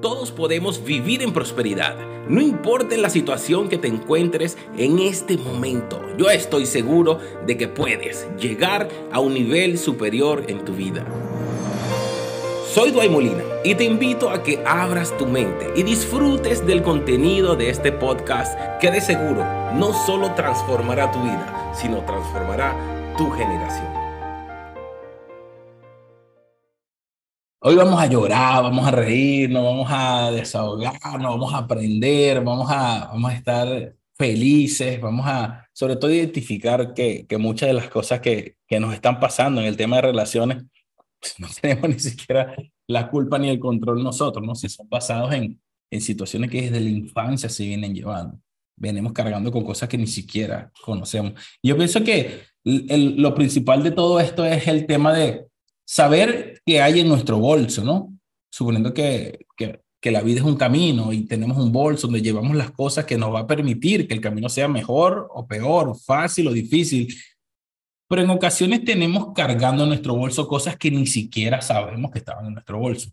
Todos podemos vivir en prosperidad, no importa la situación que te encuentres en este momento. Yo estoy seguro de que puedes llegar a un nivel superior en tu vida. Soy Duay Molina y te invito a que abras tu mente y disfrutes del contenido de este podcast que de seguro no solo transformará tu vida, sino transformará tu generación. Hoy vamos a llorar, vamos a reírnos, vamos a desahogarnos, vamos a aprender, vamos a, vamos a estar felices, vamos a sobre todo identificar que, que muchas de las cosas que, que nos están pasando en el tema de relaciones, pues no tenemos ni siquiera la culpa ni el control nosotros, ¿no? Si son basados en, en situaciones que desde la infancia se vienen llevando. Venimos cargando con cosas que ni siquiera conocemos. yo pienso que el, lo principal de todo esto es el tema de saber qué hay en nuestro bolso, ¿no? Suponiendo que, que, la vida es un camino y tenemos un bolso donde llevamos las cosas que nos va a permitir que el camino sea mejor o peor, fácil o difícil. Pero en ocasiones tenemos cargando en nuestro bolso cosas que ni siquiera sabemos que estaban en nuestro bolso.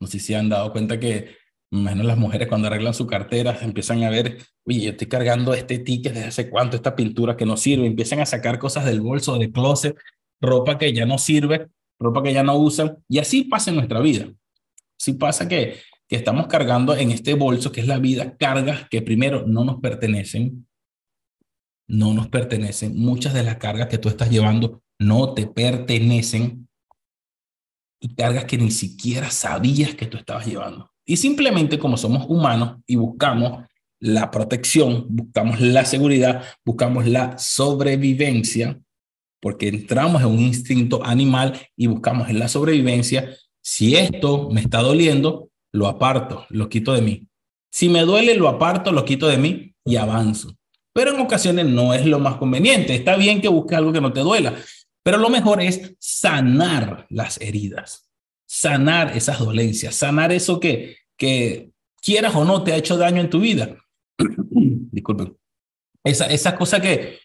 No sé si han dado cuenta que menos las mujeres cuando arreglan su cartera empiezan a ver, oye, yo estoy cargando este ticket desde hace cuánto, esta pintura que no sirve, empiezan a sacar cosas del bolso, del closet ropa que ya no sirve, ropa que ya no usan, y así pasa en nuestra vida. Sí pasa que, que estamos cargando en este bolso que es la vida, cargas que primero no nos pertenecen, no nos pertenecen. Muchas de las cargas que tú estás llevando no te pertenecen y cargas que ni siquiera sabías que tú estabas llevando. Y simplemente como somos humanos y buscamos la protección, buscamos la seguridad, buscamos la sobrevivencia, porque entramos en un instinto animal y buscamos en la sobrevivencia. Si esto me está doliendo, lo aparto, lo quito de mí. Si me duele, lo aparto, lo quito de mí y avanzo. Pero en ocasiones no es lo más conveniente. Está bien que busques algo que no te duela, pero lo mejor es sanar las heridas, sanar esas dolencias, sanar eso que, que quieras o no te ha hecho daño en tu vida. Disculpen. Esa, esa que,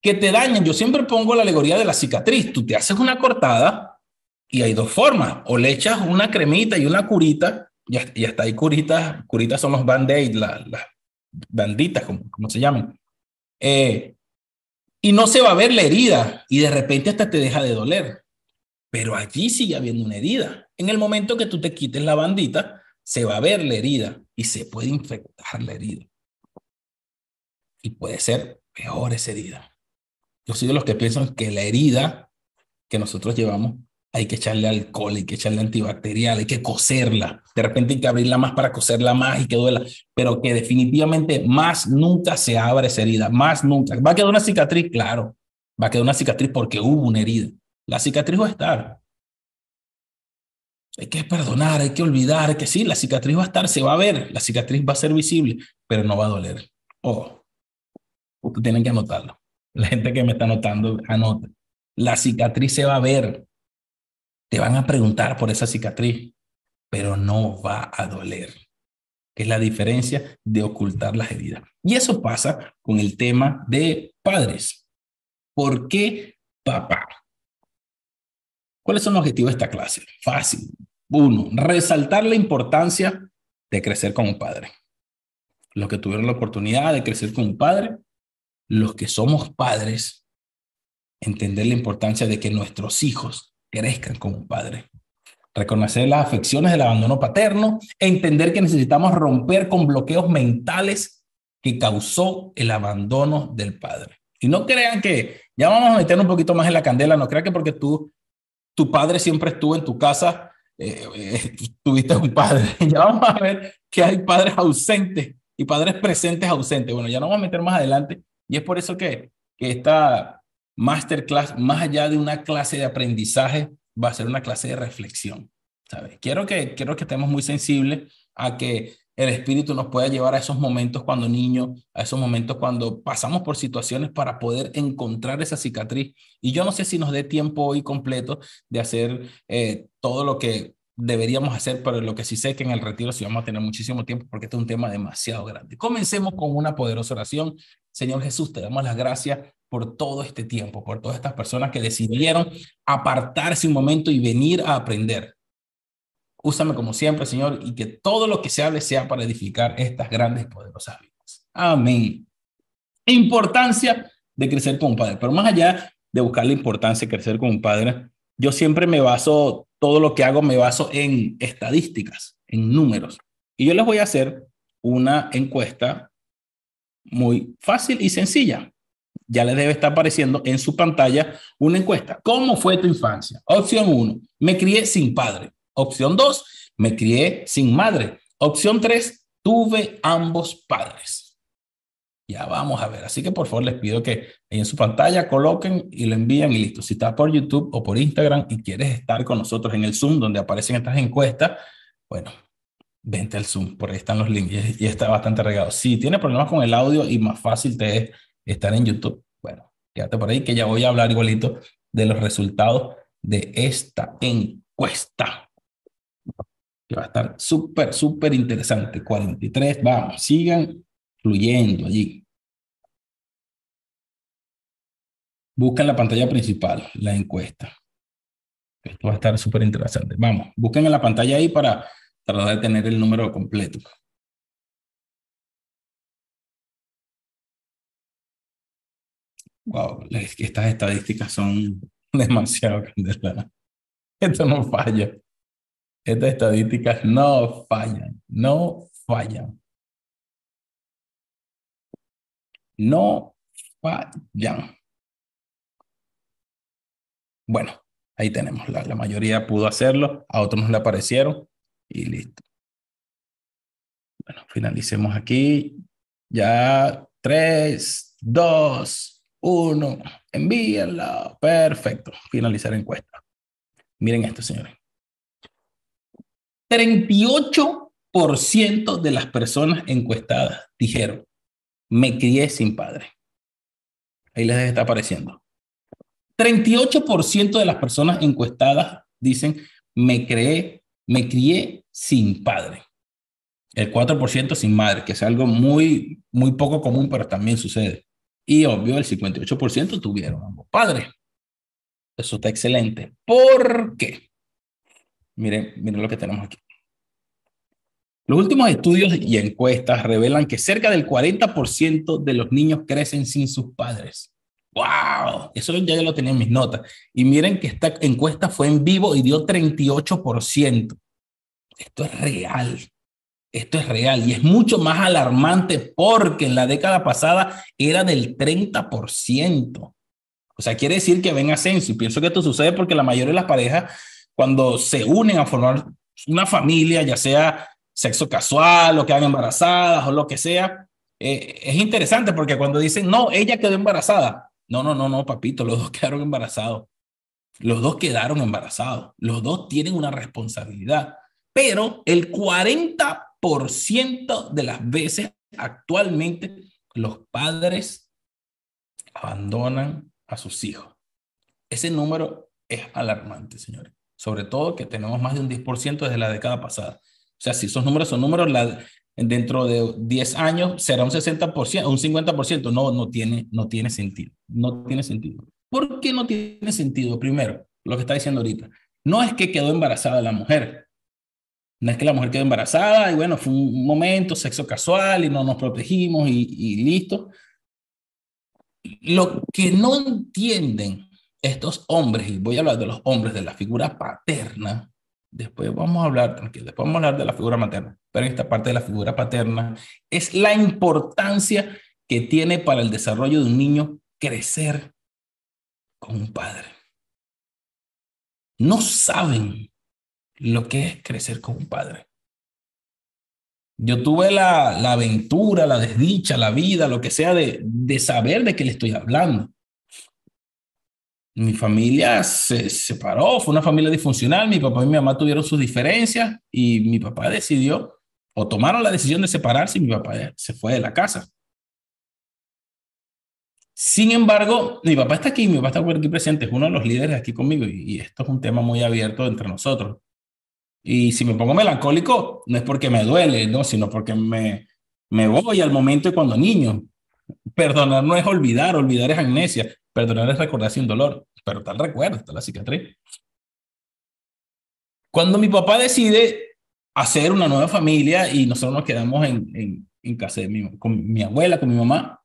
que te dañan. Yo siempre pongo la alegoría de la cicatriz. Tú te haces una cortada y hay dos formas. O le echas una cremita y una curita, y hasta hay curitas, curitas son los band-aid, las banditas, como, como se llaman. Eh, y no se va a ver la herida y de repente hasta te deja de doler. Pero allí sigue habiendo una herida. En el momento que tú te quites la bandita, se va a ver la herida y se puede infectar la herida. Y puede ser peor esa herida. Yo soy de los que piensan que la herida que nosotros llevamos hay que echarle alcohol, hay que echarle antibacterial, hay que coserla. De repente hay que abrirla más para coserla más y que duela, pero que definitivamente más nunca se abre esa herida, más nunca. ¿Va a quedar una cicatriz? Claro, va a quedar una cicatriz porque hubo una herida. La cicatriz va a estar. Hay que perdonar, hay que olvidar, que sí, la cicatriz va a estar, se va a ver, la cicatriz va a ser visible, pero no va a doler. Oh, ustedes tienen que anotarlo. La gente que me está notando, anota. La cicatriz se va a ver. Te van a preguntar por esa cicatriz, pero no va a doler. Que es la diferencia de ocultar las heridas. Y eso pasa con el tema de padres. ¿Por qué papá? ¿Cuáles son los objetivos de esta clase? Fácil. Uno, resaltar la importancia de crecer como padre. Los que tuvieron la oportunidad de crecer como padre, los que somos padres, entender la importancia de que nuestros hijos crezcan como padres. Reconocer las afecciones del abandono paterno, entender que necesitamos romper con bloqueos mentales que causó el abandono del padre. Y no crean que ya vamos a meter un poquito más en la candela, no crean que porque tú, tu padre siempre estuvo en tu casa, eh, eh, tuviste un padre. Ya vamos a ver que hay padres ausentes y padres presentes ausentes. Bueno, ya no vamos a meter más adelante y es por eso que, que esta masterclass, más allá de una clase de aprendizaje, va a ser una clase de reflexión. ¿sabes? Quiero, que, quiero que estemos muy sensibles a que el espíritu nos pueda llevar a esos momentos cuando niños, a esos momentos cuando pasamos por situaciones para poder encontrar esa cicatriz. Y yo no sé si nos dé tiempo hoy completo de hacer eh, todo lo que deberíamos hacer, pero lo que sí sé que en el retiro sí vamos a tener muchísimo tiempo porque este es un tema demasiado grande. Comencemos con una poderosa oración. Señor Jesús, te damos las gracias por todo este tiempo, por todas estas personas que decidieron apartarse un momento y venir a aprender. Úsame como siempre, Señor, y que todo lo que se hable sea para edificar estas grandes y poderosas vidas. Amén. Importancia de crecer como padre. Pero más allá de buscar la importancia de crecer como un padre, yo siempre me baso, todo lo que hago me baso en estadísticas, en números. Y yo les voy a hacer una encuesta muy fácil y sencilla. Ya les debe estar apareciendo en su pantalla una encuesta. ¿Cómo fue tu infancia? Opción 1, me crié sin padre. Opción 2, me crié sin madre. Opción 3, tuve ambos padres. Ya vamos a ver. Así que por favor les pido que en su pantalla coloquen y lo envíen y listo. Si estás por YouTube o por Instagram y quieres estar con nosotros en el Zoom donde aparecen estas encuestas, bueno, vente al Zoom, por ahí están los links y está bastante regado. Si tiene problemas con el audio y más fácil te es estar en YouTube, bueno, quédate por ahí que ya voy a hablar igualito de los resultados de esta encuesta. Que va a estar súper, súper interesante. 43, vamos, sigan fluyendo allí. Busca en la pantalla principal la encuesta. Esto va a estar súper interesante. Vamos, busquen en la pantalla ahí para tratar de tener el número completo. Wow, es que estas estadísticas son demasiado candeladas. Esto no falla. Estas estadísticas no fallan, no fallan. No fallan. Bueno, ahí tenemos, la, mayoría pudo hacerlo, a otros no le aparecieron y listo. Bueno, finalicemos aquí. Ya, tres, dos, uno, envíenla. Perfecto, finalizar encuesta. Miren esto, señores. 38% de las personas encuestadas dijeron me crié sin padre. Ahí les está apareciendo. 38% de las personas encuestadas dicen, me, creé, me crié sin padre. El 4% sin madre, que es algo muy, muy poco común, pero también sucede. Y obvio, el 58% tuvieron ambos padres. Eso está excelente. ¿Por qué? Miren, miren lo que tenemos aquí. Los últimos estudios y encuestas revelan que cerca del 40% de los niños crecen sin sus padres. ¡Wow! Eso ya lo tenía en mis notas. Y miren que esta encuesta fue en vivo y dio 38%. Esto es real. Esto es real y es mucho más alarmante porque en la década pasada era del 30%. O sea, quiere decir que ven ascenso y pienso que esto sucede porque la mayoría de las parejas cuando se unen a formar una familia, ya sea sexo casual o quedan embarazadas o lo que sea. Eh, es interesante porque cuando dicen, no, ella quedó embarazada. No, no, no, no, papito, los dos quedaron embarazados. Los dos quedaron embarazados. Los dos tienen una responsabilidad. Pero el 40% de las veces actualmente los padres abandonan a sus hijos. Ese número es alarmante, señores. Sobre todo que tenemos más de un 10% desde la década pasada. O sea, si esos números son números, dentro de 10 años será un 60%, un 50%. No, no tiene, no tiene sentido. No tiene sentido. ¿Por qué no tiene sentido? Primero, lo que está diciendo ahorita. No es que quedó embarazada la mujer. No es que la mujer quedó embarazada y bueno, fue un momento, sexo casual y no nos protegimos y, y listo. Lo que no entienden estos hombres, y voy a hablar de los hombres de la figura paterna, Después vamos a hablar, tranquilo, después vamos a hablar de la figura materna, pero esta parte de la figura paterna es la importancia que tiene para el desarrollo de un niño crecer con un padre. No saben lo que es crecer con un padre. Yo tuve la, la aventura, la desdicha, la vida, lo que sea, de, de saber de qué le estoy hablando. Mi familia se separó, fue una familia disfuncional, mi papá y mi mamá tuvieron sus diferencias y mi papá decidió o tomaron la decisión de separarse y mi papá se fue de la casa. Sin embargo, mi papá está aquí, mi papá está aquí presente, es uno de los líderes aquí conmigo y, esto es un tema muy abierto entre nosotros. Y si me pongo melancólico, no es porque me duele, ¿no? sino porque me, me voy al momento de cuando niño. Perdonar no es olvidar, olvidar es amnesia. Perdonar es recordar sin dolor, pero tal recuerdo, está la cicatriz. Cuando mi papá decide hacer una nueva familia y nosotros nos quedamos en, en, en casa de mi, con mi abuela, con mi mamá,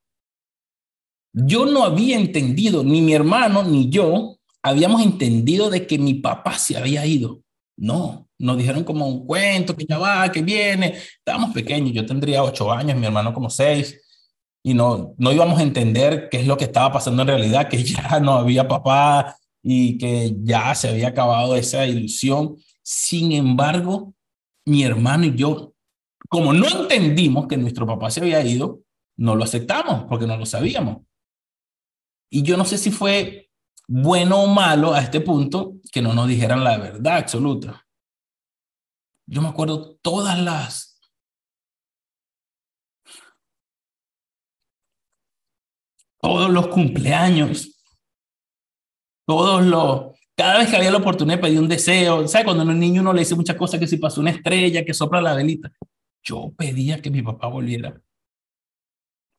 yo no había entendido, ni mi hermano ni yo habíamos entendido de que mi papá se había ido. No, nos dijeron como un cuento, que ya va, que viene. Estábamos pequeños, yo tendría ocho años, mi hermano como seis, y no, no íbamos a entender qué es lo que estaba pasando en realidad, que ya no había papá y que ya se había acabado esa ilusión. Sin embargo, mi hermano y yo, como no entendimos que nuestro papá se había ido, no lo aceptamos porque no lo sabíamos. Y yo no sé si fue bueno o malo a este punto que no nos dijeran la verdad absoluta. Yo me acuerdo todas las... Todos los cumpleaños, todos los... Cada vez que había la oportunidad de un deseo, ¿sabes? Cuando un niño uno le dice muchas cosas, que si pasó una estrella, que sopla la velita. Yo pedía que mi papá volviera.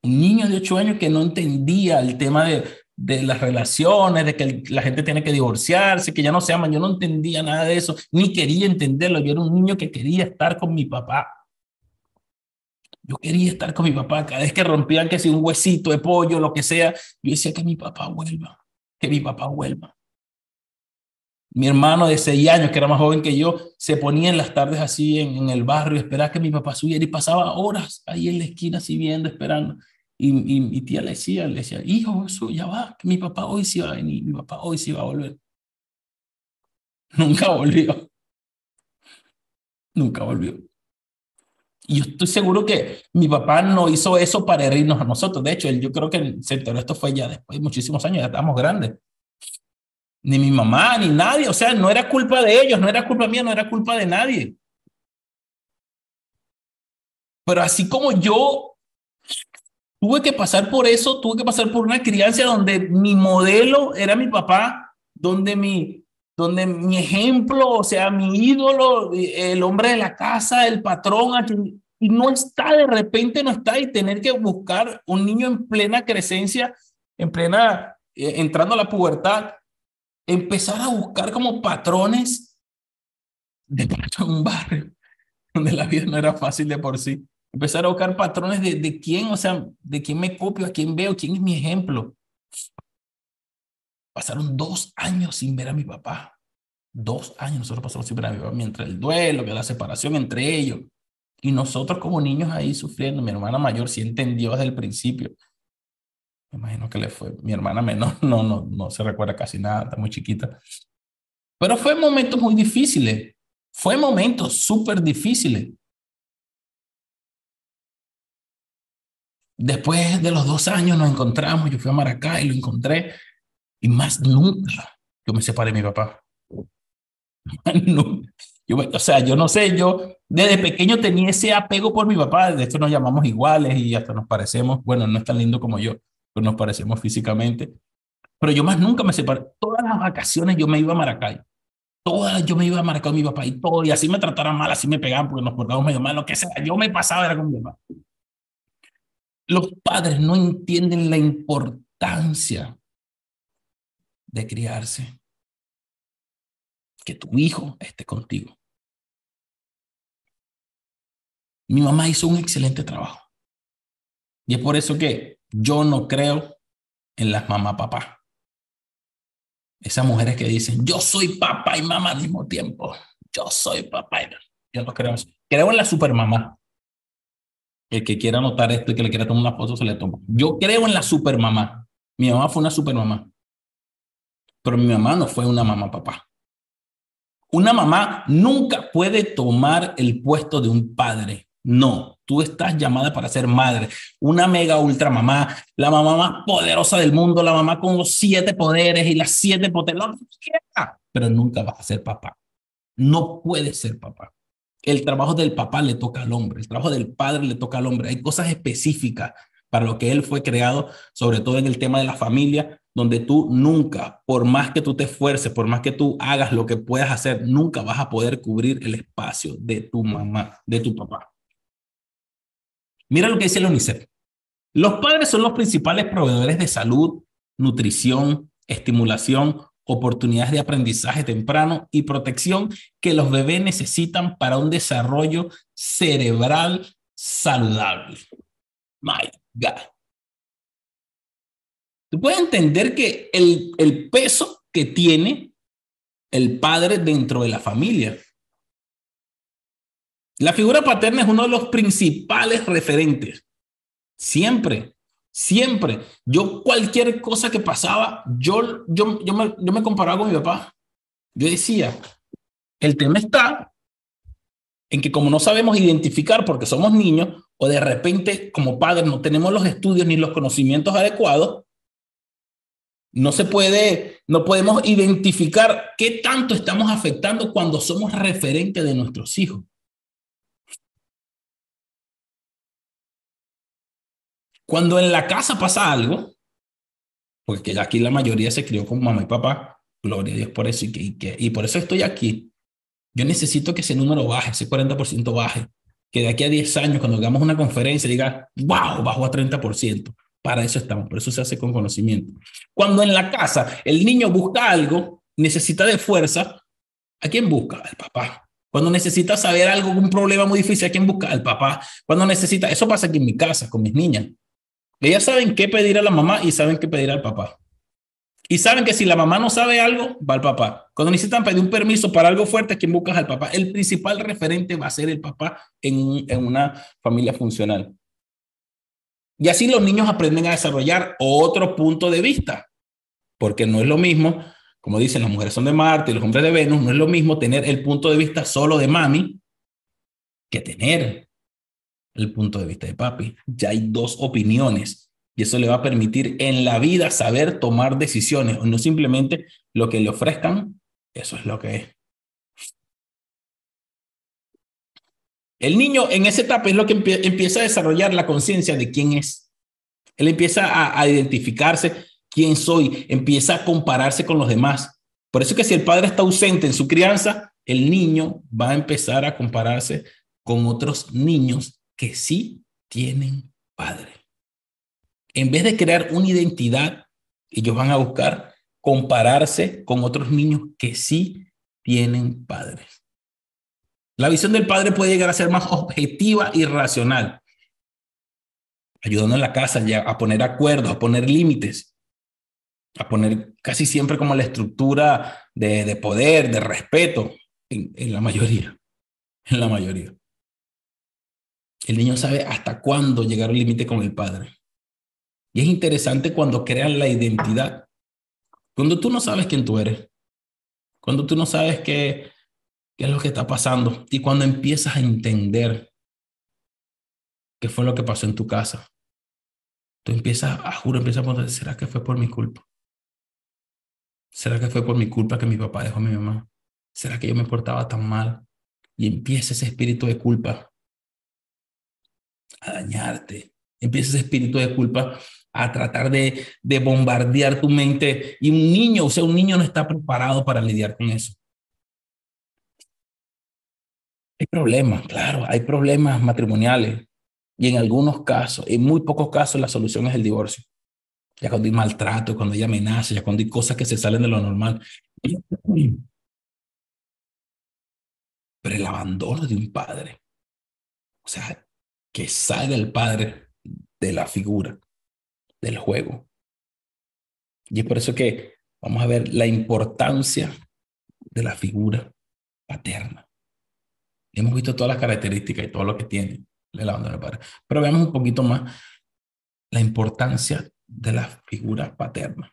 Un niño de ocho años que no entendía el tema de, de las relaciones, de que la gente tiene que divorciarse, que ya no se aman. Yo no entendía nada de eso, ni quería entenderlo. Yo era un niño que quería estar con mi papá. Yo quería estar con mi papá. Cada vez que rompían que si un huesito de pollo, lo que sea, yo decía que mi papá vuelva, que mi papá vuelva. Mi hermano de seis años, que era más joven que yo, se ponía en las tardes así en, el barrio, esperaba que mi papá subiera y pasaba horas ahí en la esquina así viendo, esperando. Y, mi tía le decía, le decía, hijo, eso ya va, que mi papá hoy sí va a venir, mi papá hoy sí va a volver. Nunca volvió. Nunca volvió. Y yo estoy seguro que mi papá no hizo eso para herirnos a nosotros. De hecho, él, yo creo que se enteró esto fue ya después de muchísimos años, ya estábamos grandes. Ni mi mamá, ni nadie. O sea, no era culpa de ellos, no era culpa mía, no era culpa de nadie. Pero así como yo Tuve que pasar por eso, tuve que pasar por una crianza donde mi modelo era mi papá, donde mi, donde mi ejemplo, o sea, mi ídolo, el hombre de la casa, el patrón, y no está de repente, no está, y tener que buscar un niño en plena crecencia, en plena, eh, entrando a la pubertad, empezar a buscar como patrones de un barrio donde la vida no era fácil de por sí empezar a buscar patrones de, de quién, o sea, de quién me copio, a quién veo, quién es mi ejemplo. Pasaron dos años sin ver a mi papá. Dos años nosotros pasamos sin ver a mi papá, mientras el duelo, la separación entre ellos. Y nosotros como niños ahí sufriendo. Mi hermana mayor sí entendió desde el principio. Me imagino que le fue. Mi hermana menor no, no, no se recuerda casi nada, está muy chiquita. Pero fue momentos muy difíciles. Fue momentos súper difíciles. Después de los dos años nos encontramos, yo fui a Maracay y lo encontré, y más nunca yo me separé de mi papá. Yo, o sea, yo no sé, yo desde pequeño tenía ese apego por mi papá, de hecho nos llamamos iguales y hasta nos parecemos, bueno, no es tan lindo como yo, pero nos parecemos físicamente. Pero yo más nunca me separé. Todas las vacaciones yo me iba a Maracay. Todas yo me iba a Maracay con mi papá y todo, y así me trataran mal, así me pegaban porque nos portábamos medio mal, lo que sea. Yo me pasaba era con mi papá. Los padres no entienden la importancia de criarse. Que tu hijo esté contigo. Mi mamá hizo un excelente trabajo. Y es por eso que yo no creo en las mamá papá. Esas mujeres que dicen, yo soy papá y mamá al mismo tiempo. Yo soy papá y Yo no creo en eso. Creo en la supermamá. El que quiera anotar esto y que le quiera tomar una foto, se le toma. Yo creo en la supermamá. Mi mamá fue una supermamá. Pero mi mamá no fue una mamá papá. Una mamá nunca puede tomar el puesto de un padre. No, tú estás llamada para ser madre, una mega ultra mamá, la mamá más poderosa del mundo, la mamá con los siete poderes y las siete potencias, pero nunca vas a ser papá. No puedes ser papá el trabajo del papá le toca al hombre, el trabajo del padre le toca al hombre. Hay cosas específicas para lo que él fue creado, sobre todo en el tema de la familia, donde tú nunca, por más que tú te esfuerces, por más que tú hagas lo que puedas hacer, nunca vas a poder cubrir el espacio de tu mamá, de tu papá. Mira lo que dice el UNICEF. Los padres son los principales proveedores de salud, nutrición, estimulación, oportunidades de aprendizaje temprano y protección que los bebés necesitan para un desarrollo cerebral saludable. My God. Tú puedes entender que el, el peso que tiene el padre dentro de la familia. La figura paterna es uno de los principales referentes. Siempre, siempre. Yo cualquier cosa que pasaba, yo, yo, yo, me, yo me comparaba con mi papá. Yo decía, el tema está en que como no sabemos identificar porque somos niños o de repente como padres no tenemos los estudios ni los conocimientos adecuados, no se puede, no podemos identificar qué tanto estamos afectando cuando somos referentes de nuestros hijos. Cuando en la casa pasa algo, porque aquí la mayoría se crió con mamá y papá, gloria a Dios por eso, y, que, y por eso estoy aquí. Yo necesito que ese número baje, ese 40% baje, que de aquí a 10 años, cuando hagamos una conferencia, diga, wow, bajó a 30%. Para eso estamos, por eso se hace con conocimiento. Cuando en la casa el niño busca algo, necesita de fuerza, ¿a quién busca? Al papá. Cuando necesita saber algo, un problema muy difícil, ¿a quién busca? Al papá. Cuando necesita, eso pasa aquí en mi casa, con mis niñas. Ellas saben qué pedir a la mamá y saben qué pedir al papá. Y saben que si la mamá no sabe algo, va al papá. Cuando necesitan pedir un permiso para algo fuerte, ¿quién busca al papá? El principal referente va a ser el papá en, en una familia funcional. Y así los niños aprenden a desarrollar otro punto de vista, porque no es lo mismo, como dicen, las mujeres son de Marte y los hombres de Venus, no es lo mismo tener el punto de vista solo de mami que tener el punto de vista de papi. Ya hay dos opiniones y eso le va a permitir en la vida saber tomar decisiones, no simplemente lo que le ofrezcan, eso es lo que es. El niño en esa etapa es lo que empieza a desarrollar la conciencia de quién es. Él empieza a, identificarse quién soy, empieza a compararse con los demás. Por eso que si el padre está ausente en su crianza, el niño va a empezar a compararse con otros niños que sí tienen padre. En vez de crear una identidad, ellos van a buscar compararse con otros niños que sí tienen padres. La visión del padre puede llegar a ser más objetiva y racional, ayudando en la casa a poner acuerdos, a poner límites, a poner casi siempre como la estructura de, de poder, de respeto, en, la mayoría, en la mayoría. El niño sabe hasta cuándo llegar al límite con el padre. Y es interesante cuando crean la identidad. Cuando tú no sabes quién tú eres. Cuando tú no sabes qué, qué es lo que está pasando. Y cuando empiezas a entender qué fue lo que pasó en tu casa. Tú empiezas, a juro, empiezas a preguntar, ¿será que fue por mi culpa? ¿Será que fue por mi culpa que mi papá dejó a mi mamá? ¿Será que yo me portaba tan mal? Y empieza ese espíritu de culpa a dañarte. Empieza ese espíritu de culpa a tratar de, de bombardear tu mente. Y un niño, o sea, un niño no está preparado para lidiar con eso. Hay problemas, claro, hay problemas matrimoniales. Y en algunos casos, en muy pocos casos, la solución es el divorcio. Ya cuando hay maltrato, cuando hay amenazas, ya cuando hay cosas que se salen de lo normal. Pero el abandono de un padre, o sea, que salga el padre de la figura, del juego. Y es por eso que vamos a ver la importancia de la figura paterna. Hemos visto todas las características y todo lo que tiene el abandono del padre. Pero veamos un poquito más la importancia de la figura paterna.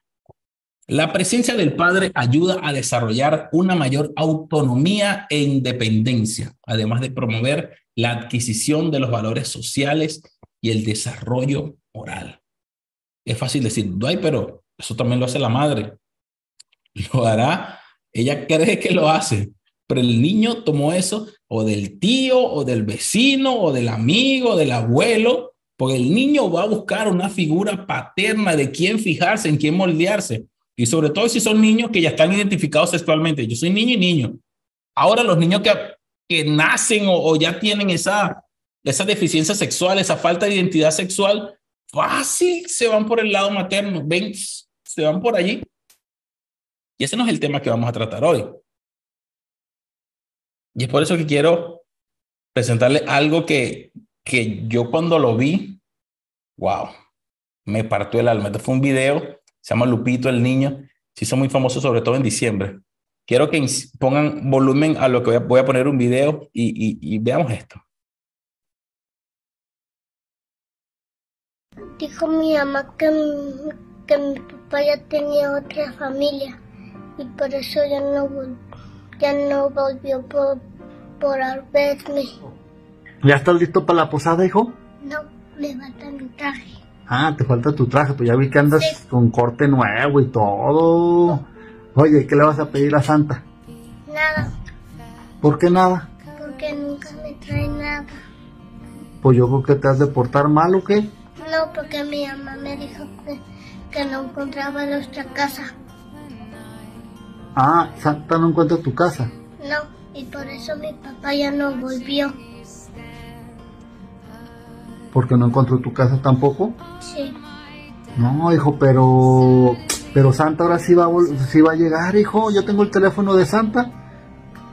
La presencia del padre ayuda a desarrollar una mayor autonomía e independencia, además de promover la adquisición de los valores sociales y el desarrollo moral. Es fácil decir, ay, pero eso también lo hace la madre. Lo hará, ella cree que lo hace, el niño tomó eso o del tío o del vecino o del amigo, o del abuelo, porque el niño va a buscar una figura paterna de quién fijarse, en quién moldearse. Y sobre todo si son niños que ya están identificados sexualmente. Yo soy niño y niño. Ahora los niños que que nacen o, ya tienen esa, esa deficiencia sexual, esa falta de identidad sexual, fácil se van por el lado materno, ven, se van por allí. Y ese no es el tema que vamos a tratar hoy. Y es por eso que quiero presentarle algo que, que yo cuando lo vi, wow, me partió el alma. Este fue un video, se llama Lupito el Niño, se hizo muy famoso sobre todo en diciembre. Quiero que pongan volumen a lo que voy a, poner un video y, y, veamos esto. Dijo mi mamá que, que mi papá ya tenía otra familia y por eso ya no, ya no volvió por, por verme. ¿Ya estás listo para la posada, hijo? No, me falta mi traje. Ah, te falta tu traje, pues ya vi que andas con corte nuevo y todo. Oye, ¿qué le vas a pedir a Santa? Nada. ¿Por qué nada? Porque nunca me trae nada. Pues yo creo que te has de portar mal o qué? No, porque mi mamá me dijo que, que no encontraba nuestra casa. Ah, Santa no encuentra tu casa. No, y por eso mi papá ya no volvió. ¿Porque no encontró tu casa tampoco? Sí. No, hijo, pero pero Santa ahora sí va, a sí va a llegar, hijo. Yo tengo el teléfono de Santa.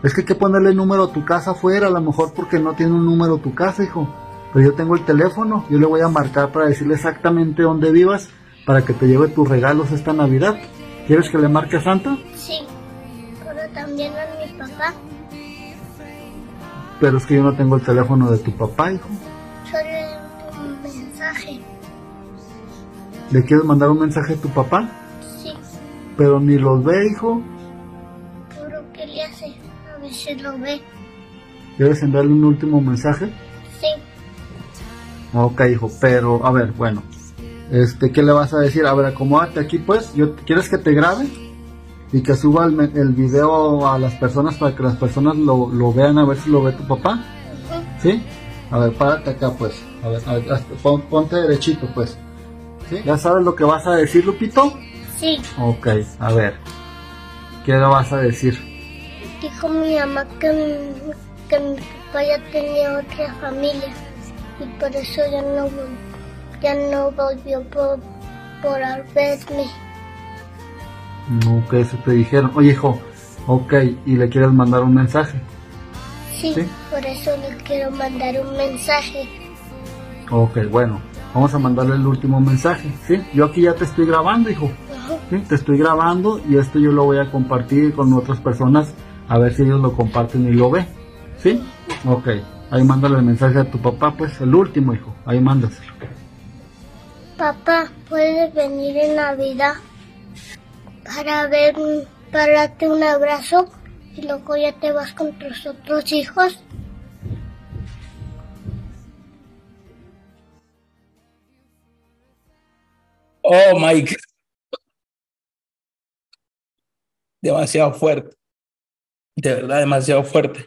Es que hay que ponerle el número a tu casa afuera, a lo mejor porque no tiene un número tu casa, hijo. Pero yo tengo el teléfono, yo le voy a marcar para decirle exactamente dónde vivas para que te lleve tus regalos esta Navidad. ¿Quieres que le marque a Santa? Sí, pero también a mi papá. Pero es que yo no tengo el teléfono de tu papá, hijo. Solo un mensaje. ¿Le quieres mandar un mensaje a tu papá? pero ni los ve, hijo. ¿Pero qué le hace? A veces lo ve. ¿Quieres enviarle un último mensaje? Sí. Ok, hijo, pero a ver, bueno. Este, ¿qué le vas a decir? A ver, acomódate aquí, pues. Yo, ¿Quieres que te grabe? Y que suba el, el video a las personas para que las personas lo, lo vean a ver si lo ve tu papá. ¿Sí? A ver, párate acá, pues. A ver, a ver ponte derechito, pues. ¿Sí? ¿Ya sabes lo que vas a decir, Lupito? Sí. Ok, a ver. ¿Qué le vas a decir? Dijo mi mamá que, que mi papá ya tenía otra familia y por eso ya no, ya no volvió por, por verme. Ok, eso te dijeron. Oye, hijo, ok, ¿y le quieres mandar un mensaje? Sí, ¿Sí? por eso le quiero mandar un mensaje. Ok, bueno, vamos a mandarle el último mensaje, ¿sí? Yo aquí ya te estoy grabando, hijo. Te estoy grabando y esto yo lo voy a compartir con otras personas a ver si ellos lo comparten y lo ven. ¿Sí? Ok. Ahí mándale el mensaje a tu papá, pues el último hijo. Ahí mándaselo. Papá, ¿puedes venir en Navidad para ver, para darte un abrazo y luego ya te vas con tus otros hijos? Oh, Mike demasiado fuerte. De verdad, demasiado fuerte.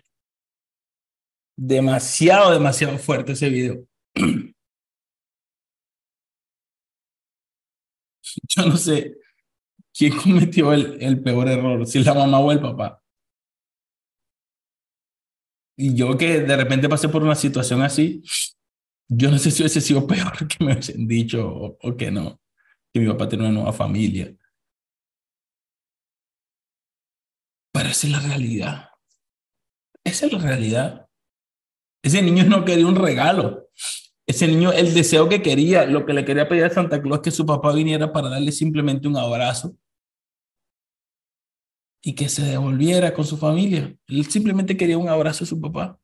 Demasiado, demasiado fuerte ese video. Yo no sé quién cometió el, el peor error, si la mamá o el papá. Y yo que de repente pasé por una situación así, yo no sé si hubiese sido peor que me hubiesen dicho o, o que no, que mi papá tiene una nueva familia Pero esa es la realidad. Esa es la realidad. Ese niño no quería un regalo. Ese niño, el deseo que quería, lo que le quería pedir a Santa Claus que su papá viniera para darle simplemente un abrazo y que se devolviera con su familia. Él simplemente quería un abrazo de su papá.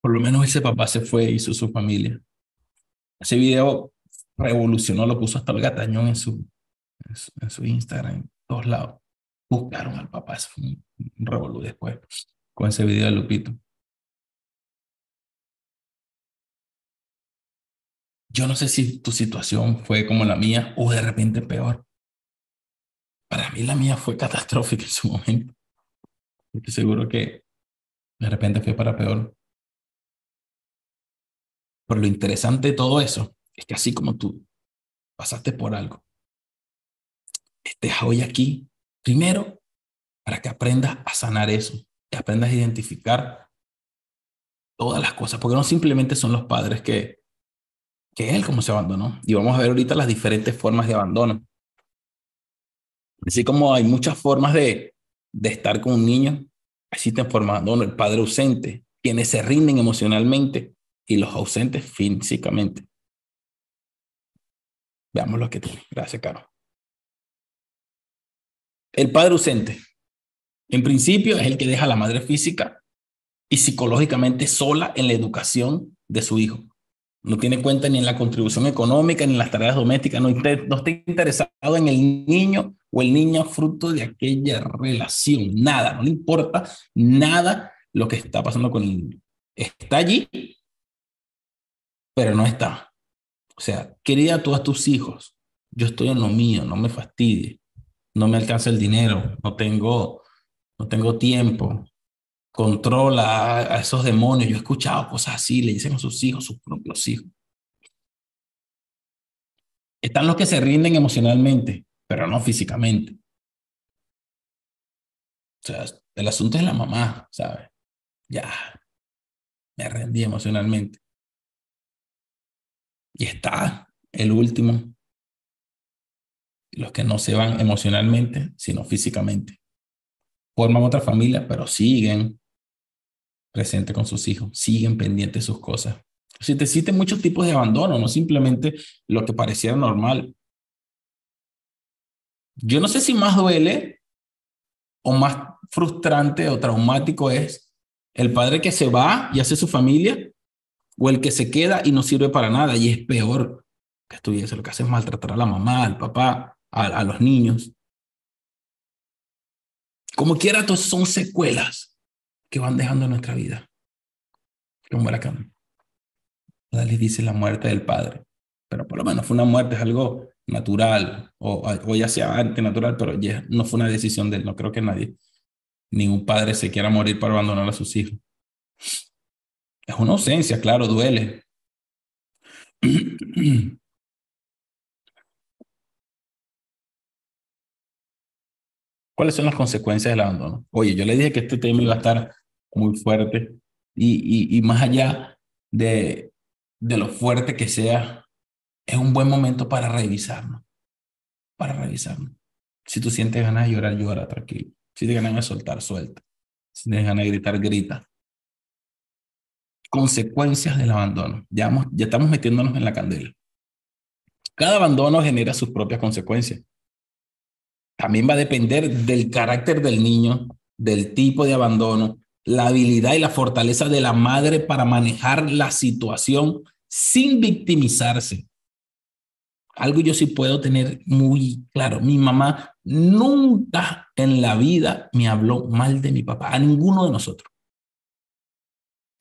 Por lo menos ese papá se fue y hizo su familia. Ese video revolucionó, lo puso hasta el gatañón en su, en su, Instagram, todos lados. Buscaron al papá, eso fue un, revolú después con ese video de Lupito. Yo no sé si tu situación fue como la mía o de repente peor. Para mí la mía fue catastrófica en su momento. Estoy seguro que de repente fue para peor. Pero lo interesante de todo eso es que así como tú pasaste por algo, estés hoy aquí, primero, para que aprendas a sanar eso, que aprendas a identificar todas las cosas, porque no simplemente son los padres que, que él como se abandonó. Y vamos a ver ahorita las diferentes formas de abandono. Así como hay muchas formas de, de estar con un niño, existen formas de abandono. El padre ausente, quienes se rinden emocionalmente y los ausentes físicamente. Veamos lo que tiene. Gracias, Caro. El padre ausente, en principio, es el que deja a la madre física y psicológicamente sola en la educación de su hijo. No tiene cuenta ni en la contribución económica ni en las tareas domésticas, no, no está interesado en el niño o el niño fruto de aquella relación, nada, no le importa nada lo que está pasando con el niño. Está allí, pero no está. O sea, querida a tus hijos, yo estoy en lo mío, no me fastidie, no me alcanza el dinero, no tengo, no tengo tiempo, controla a esos demonios. Yo he escuchado cosas así, le dicen a sus hijos, sus propios hijos. Están los que se rinden emocionalmente, pero no físicamente. O sea, el asunto es la mamá, ¿sabes? Ya, me rendí emocionalmente. Y está el último, los que no se van emocionalmente, sino físicamente. Forman otra familia, pero siguen presente con sus hijos, siguen pendientes de sus cosas. Si te existen muchos tipos de abandono, no simplemente lo que pareciera normal. Yo no sé si más duele o más frustrante o traumático es el padre que se va y hace su familia o el que se queda y no sirve para nada y es peor que estuviese. Lo que hace es maltratar a la mamá, al papá, a, los niños. Como quiera, son secuelas que van dejando nuestra vida. Como era acá. les dice la muerte del padre, pero por lo menos fue una muerte, es algo natural, o, o ya sea antinatural, pero ya no fue una decisión de él. No creo que nadie, ningún padre se quiera morir para abandonar a sus hijos. Es una ausencia, claro, duele. ¿Cuáles son las consecuencias del abandono? Oye, yo le dije que este tema iba a estar muy fuerte y, y, más allá de, de lo fuerte que sea, es un buen momento para revisarnos, para revisarnos. Si tú sientes ganas de llorar, llora tranquilo. Si tienes ganas de soltar, suelta. Si tienes ganas de gritar, grita. Consecuencias del abandono. Ya, ya estamos metiéndonos en la candela. Cada abandono genera sus propias consecuencias. También va a depender del carácter del niño, del tipo de abandono, la habilidad y la fortaleza de la madre para manejar la situación sin victimizarse. Algo yo sí puedo tener muy claro. Mi mamá nunca en la vida me habló mal de mi papá, a ninguno de nosotros.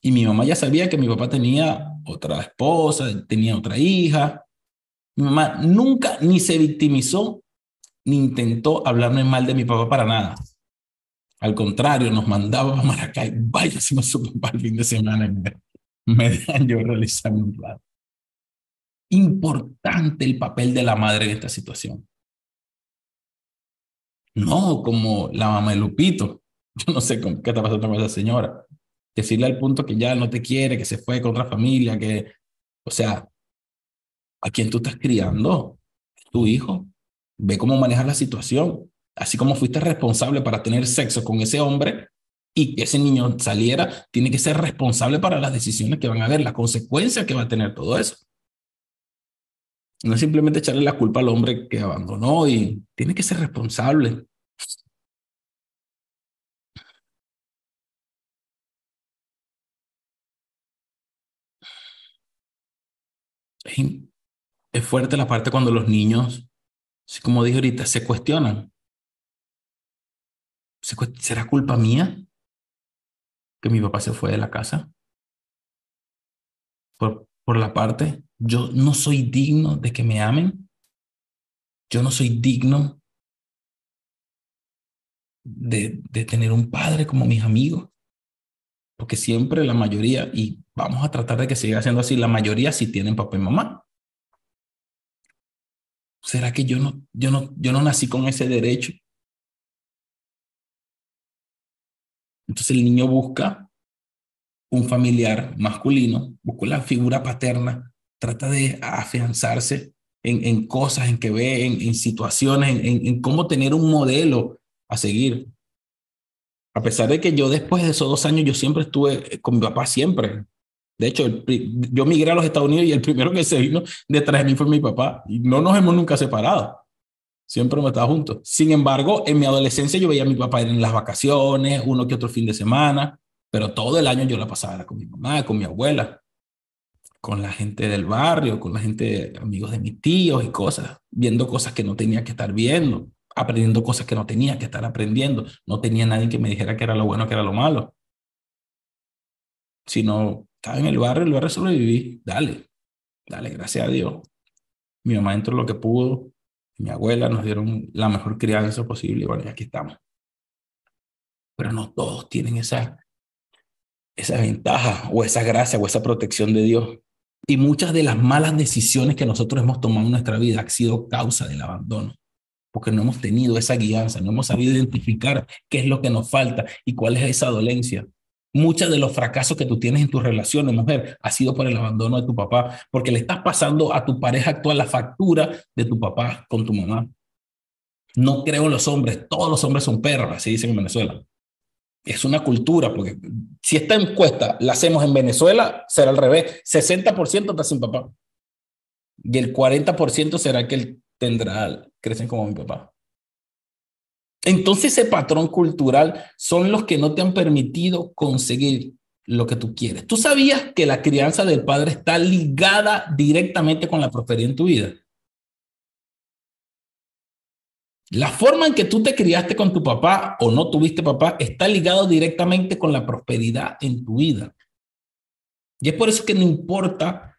Y mi mamá ya sabía que mi papá tenía otra esposa, tenía otra hija. Mi mamá nunca ni se victimizó ni intentó hablarme mal de mi papá para nada. Al contrario, nos mandaba a Maracay, vaya si no supo para el fin de semana. Me, dejan yo realizar un rato. Importante el papel de la madre en esta situación. No como la mamá de Lupito. Yo no sé qué está pasando con esa señora. Decirle al punto que ya no te quiere, que se fue con otra familia, que, o sea, ¿a quién tú estás criando? Tu hijo. Ve cómo manejar la situación así como fuiste responsable para tener sexo con ese hombre y que ese niño saliera, tiene que ser responsable para las decisiones que van a haber, la consecuencia que va a tener todo eso. No es simplemente echarle la culpa al hombre que abandonó y tiene que ser responsable. Es fuerte la parte cuando los niños, como dije ahorita, se cuestionan. ¿Será culpa mía que mi papá se fue de la casa? Por, por la parte, yo no soy digno de que me amen. Yo no soy digno de, de tener un padre como mis amigos. Porque siempre la mayoría, y vamos a tratar de que siga siendo así, la mayoría sí tienen papá y mamá. ¿Será que yo no, yo no, yo no nací con ese derecho? Entonces el niño busca un familiar masculino, buscó la figura paterna, trata de afianzarse en, en cosas, en que ve, en, situaciones, en, en cómo tener un modelo a seguir. A pesar de que yo después de esos dos años, yo siempre estuve con mi papá, siempre. De hecho, yo migré a los Estados Unidos y el primero que se vino detrás de mí fue mi papá. Y no nos hemos nunca separado. Siempre hemos estado juntos. Sin embargo, en mi adolescencia yo veía a mi papá en las vacaciones, uno que otro fin de semana, pero todo el año yo la pasaba con mi mamá, con mi abuela, con la gente del barrio, con la gente, amigos de mis tíos y cosas, viendo cosas que no tenía que estar viendo, aprendiendo cosas que no tenía que estar aprendiendo. No tenía nadie que me dijera que era lo bueno, que era lo malo. Sino estaba en el barrio, el barrio sobreviví, dale, dale, gracias a Dios. Mi mamá entró lo que pudo, mi abuela nos dieron la mejor crianza posible y bueno, y aquí estamos. Pero no todos tienen esa, esa ventaja o esa gracia o esa protección de Dios. Y muchas de las malas decisiones que nosotros hemos tomado en nuestra vida han sido causa del abandono, porque no hemos tenido esa guianza, no hemos sabido identificar qué es lo que nos falta y cuál es esa dolencia. Muchos de los fracasos que tú tienes en tus relaciones, mujer, ha sido por el abandono de tu papá, porque le estás pasando a tu pareja actual la factura de tu papá con tu mamá. No creo en los hombres, todos los hombres son perros, así dicen en Venezuela. Es una cultura, porque si esta encuesta la hacemos en Venezuela, será al revés. 60% está sin papá. Y el 40% será que él tendrá, crecen como mi papá. Entonces ese patrón cultural son los que no te han permitido conseguir lo que tú quieres. ¿Tú sabías que la crianza del padre está ligada directamente con la prosperidad en tu vida? La forma en que tú te criaste con tu papá o no tuviste papá está ligado directamente con la prosperidad en tu vida. Y es por eso que no importa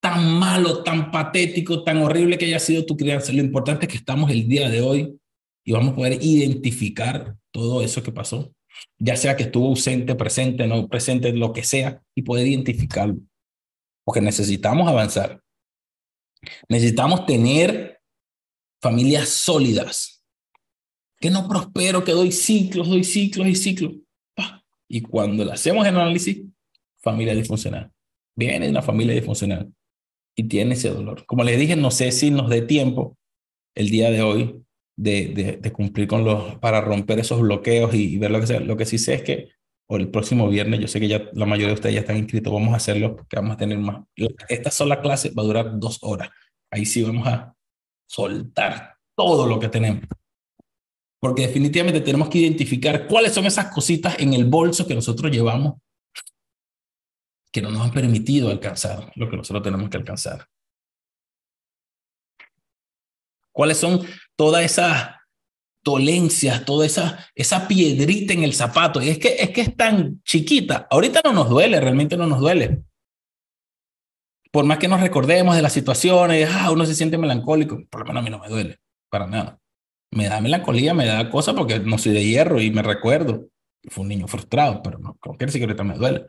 tan malo, tan patético, tan horrible que haya sido tu crianza, lo importante es que estamos el día de hoy y vamos a poder identificar todo eso que pasó, ya sea que estuvo ausente, presente, no presente, lo que sea, y poder identificarlo. Porque necesitamos avanzar. Necesitamos tener familias sólidas. Que no prospero, que doy ciclos, doy ciclos y ciclos. Y cuando le hacemos el análisis, familia disfuncional. Viene una familia disfuncional y tiene ese dolor. Como les dije, no sé si nos dé tiempo el día de hoy de, de, cumplir con los, para romper esos bloqueos y, ver lo que sea. Lo que sí sé es que o el próximo viernes, yo sé que ya la mayoría de ustedes ya están inscritos, vamos a hacerlo porque vamos a tener más. Esta sola clase va a durar dos horas. Ahí sí vamos a soltar todo lo que tenemos. Porque definitivamente tenemos que identificar cuáles son esas cositas en el bolso que nosotros llevamos que no nos han permitido alcanzar lo que nosotros tenemos que alcanzar. ¿Cuáles son todas esas dolencias, toda esa, esa piedrita en el zapato? Y es que, es que es tan chiquita. Ahorita no nos duele, realmente no nos duele. Por más que nos recordemos de las situaciones, ah, uno se siente melancólico, por lo menos a mí no me duele, para nada. Me da melancolía, me da cosa porque no soy de hierro y me recuerdo. Fue un niño frustrado, pero no, como quiere decir que ahorita me duele.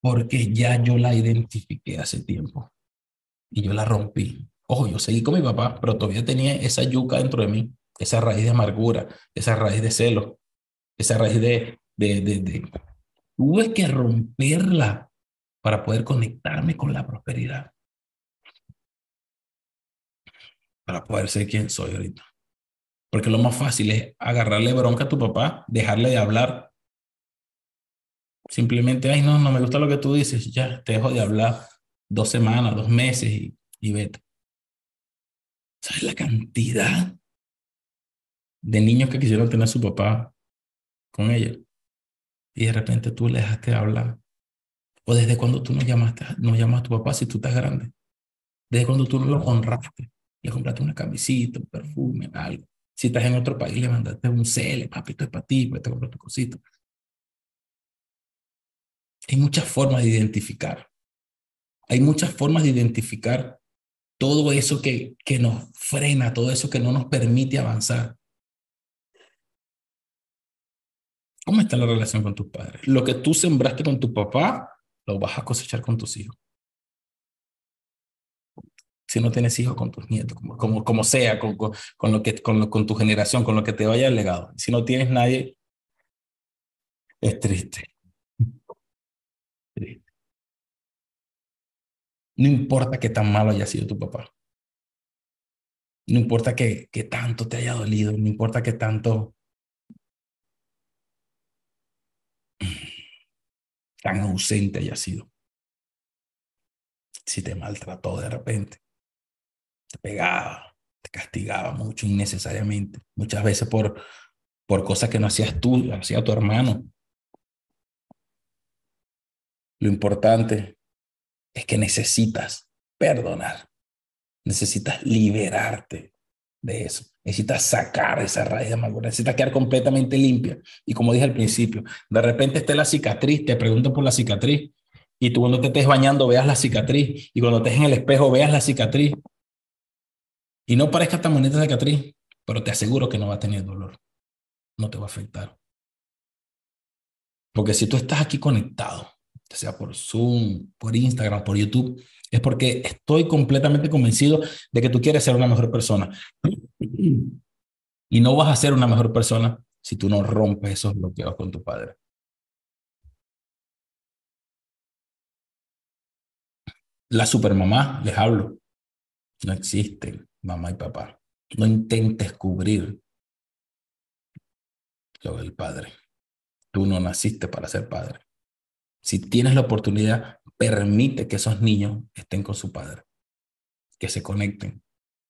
Porque ya yo la identifiqué hace tiempo y yo la rompí. Ojo, yo seguí con mi papá, pero todavía tenía esa yuca dentro de mí, esa raíz de amargura, esa raíz de celo, esa raíz de, de, de. Tuve que romperla para poder conectarme con la prosperidad. Para poder ser quien soy ahorita. Porque lo más fácil es agarrarle bronca a tu papá, dejarle de hablar. Simplemente, ay, no, no me gusta lo que tú dices, ya, te dejo de hablar dos semanas, dos meses y vete. ¿Sabes la cantidad de niños que quisieron tener a su papá con ella? Y de repente tú le dejaste hablar. O desde cuando tú no llamaste, no llamas a tu papá si tú estás grande. Desde cuando tú no lo honraste. Le compraste una camisita, un perfume, algo. Si estás en otro país, le mandaste un cele, papi, esto es para ti, pues te compras tu cosita. Hay muchas formas de identificar. Hay muchas formas de identificar todo eso que, que nos frena, todo eso que no nos permite avanzar. ¿Cómo está la relación con tus padres? Lo que tú sembraste con tu papá, lo vas a cosechar con tus hijos. Si no tienes hijos, con tus nietos, como, como, como sea, con, con, lo que, con, con tu generación, con lo que te vaya el legado. Si no tienes nadie, es triste. No importa qué tan malo haya sido tu papá. No importa que, que tanto te haya dolido, no importa que tanto tan ausente haya sido. Si te maltrató de repente, te pegaba, te castigaba mucho innecesariamente, muchas veces por, por cosas que no hacías tú, hacía tu hermano. Lo importante es que necesitas perdonar, necesitas liberarte de eso. Necesitas sacar esa raíz de amargura, necesitas quedar completamente limpia. Y como dije al principio, de repente esté la cicatriz, te pregunto por la cicatriz, y tú cuando te estés bañando veas la cicatriz, y cuando estés en el espejo veas la cicatriz, y no parezca tan bonita la cicatriz, pero te aseguro que no va a tener dolor, no te va a afectar. Porque si tú estás aquí conectado, sea por Zoom, por Instagram, por YouTube, es porque estoy completamente convencido de que tú quieres ser una mejor persona. Y no vas a ser una mejor persona si tú no rompes esos bloqueos con tu padre. La supermamá, les hablo, no existen mamá y papá. No intentes cubrir lo del padre. Tú no naciste para ser padre. Si tienes la oportunidad, permite que esos niños estén con su padre, que se conecten,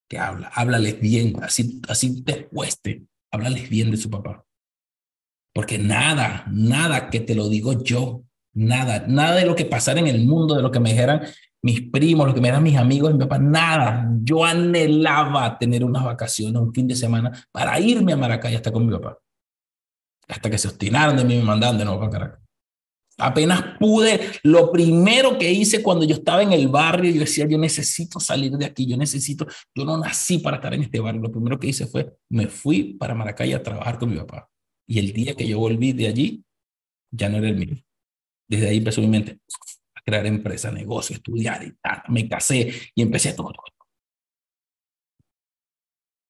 que habla, háblales bien, así, así te cueste, háblales bien de su papá. Porque nada, nada que te lo digo yo, nada, nada de lo que pasara en el mundo, de lo que me dijeran mis primos, lo que me dijeran mis amigos, mi papá, nada. Yo anhelaba tener unas vacaciones, un fin de semana, para irme a Maracay hasta con mi papá. Hasta que se obstinaron de mí y me mandaron de nuevo para Caracas. Apenas pude, lo primero que hice cuando yo estaba en el barrio, yo decía, yo necesito salir de aquí, yo necesito, yo no nací para estar en este barrio. Lo primero que hice fue, me fui para Maracay a trabajar con mi papá. Y el día que yo volví de allí, ya no era el mío. Desde ahí empezó mi mente a crear empresa, negocio, estudiar y tal. Me casé y empecé todo.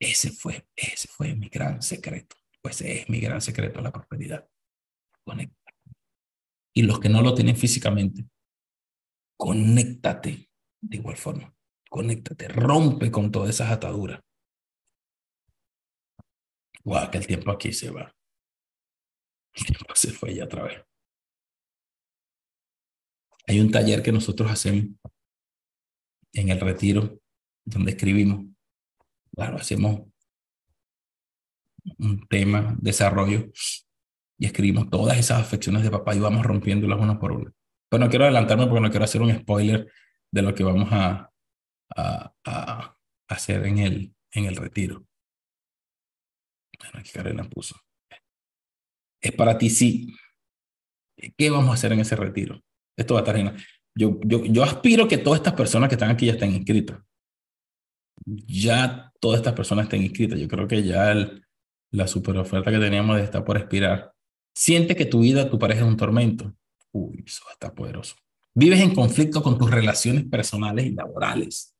Ese fue, ese fue mi gran secreto. Pues es mi gran secreto, la prosperidad. Conecta y los que no lo tienen físicamente. Conéctate de igual forma. Conéctate, rompe con todas esas ataduras. Guau, que el tiempo aquí se va. El tiempo se fue ya otra vez. Hay un taller que nosotros hacemos en el retiro donde escribimos. Claro, hacemos un tema, desarrollo y escribimos todas esas afecciones de papá y vamos rompiéndolas una por una. Pero no quiero adelantarme porque no quiero hacer un spoiler de lo que vamos a, a, a hacer en el, en el retiro. Bueno, aquí puso. Es para ti, sí. ¿Qué vamos a hacer en ese retiro? Esto va a estar genial. Yo, yo, yo aspiro que todas estas personas que están aquí ya estén inscritas. Ya todas estas personas estén inscritas. Yo creo que ya la super oferta que teníamos está por expirar. Siente que tu vida, tu pareja es un tormento. Uy, eso está poderoso. Vives en conflicto con tus relaciones personales y laborales.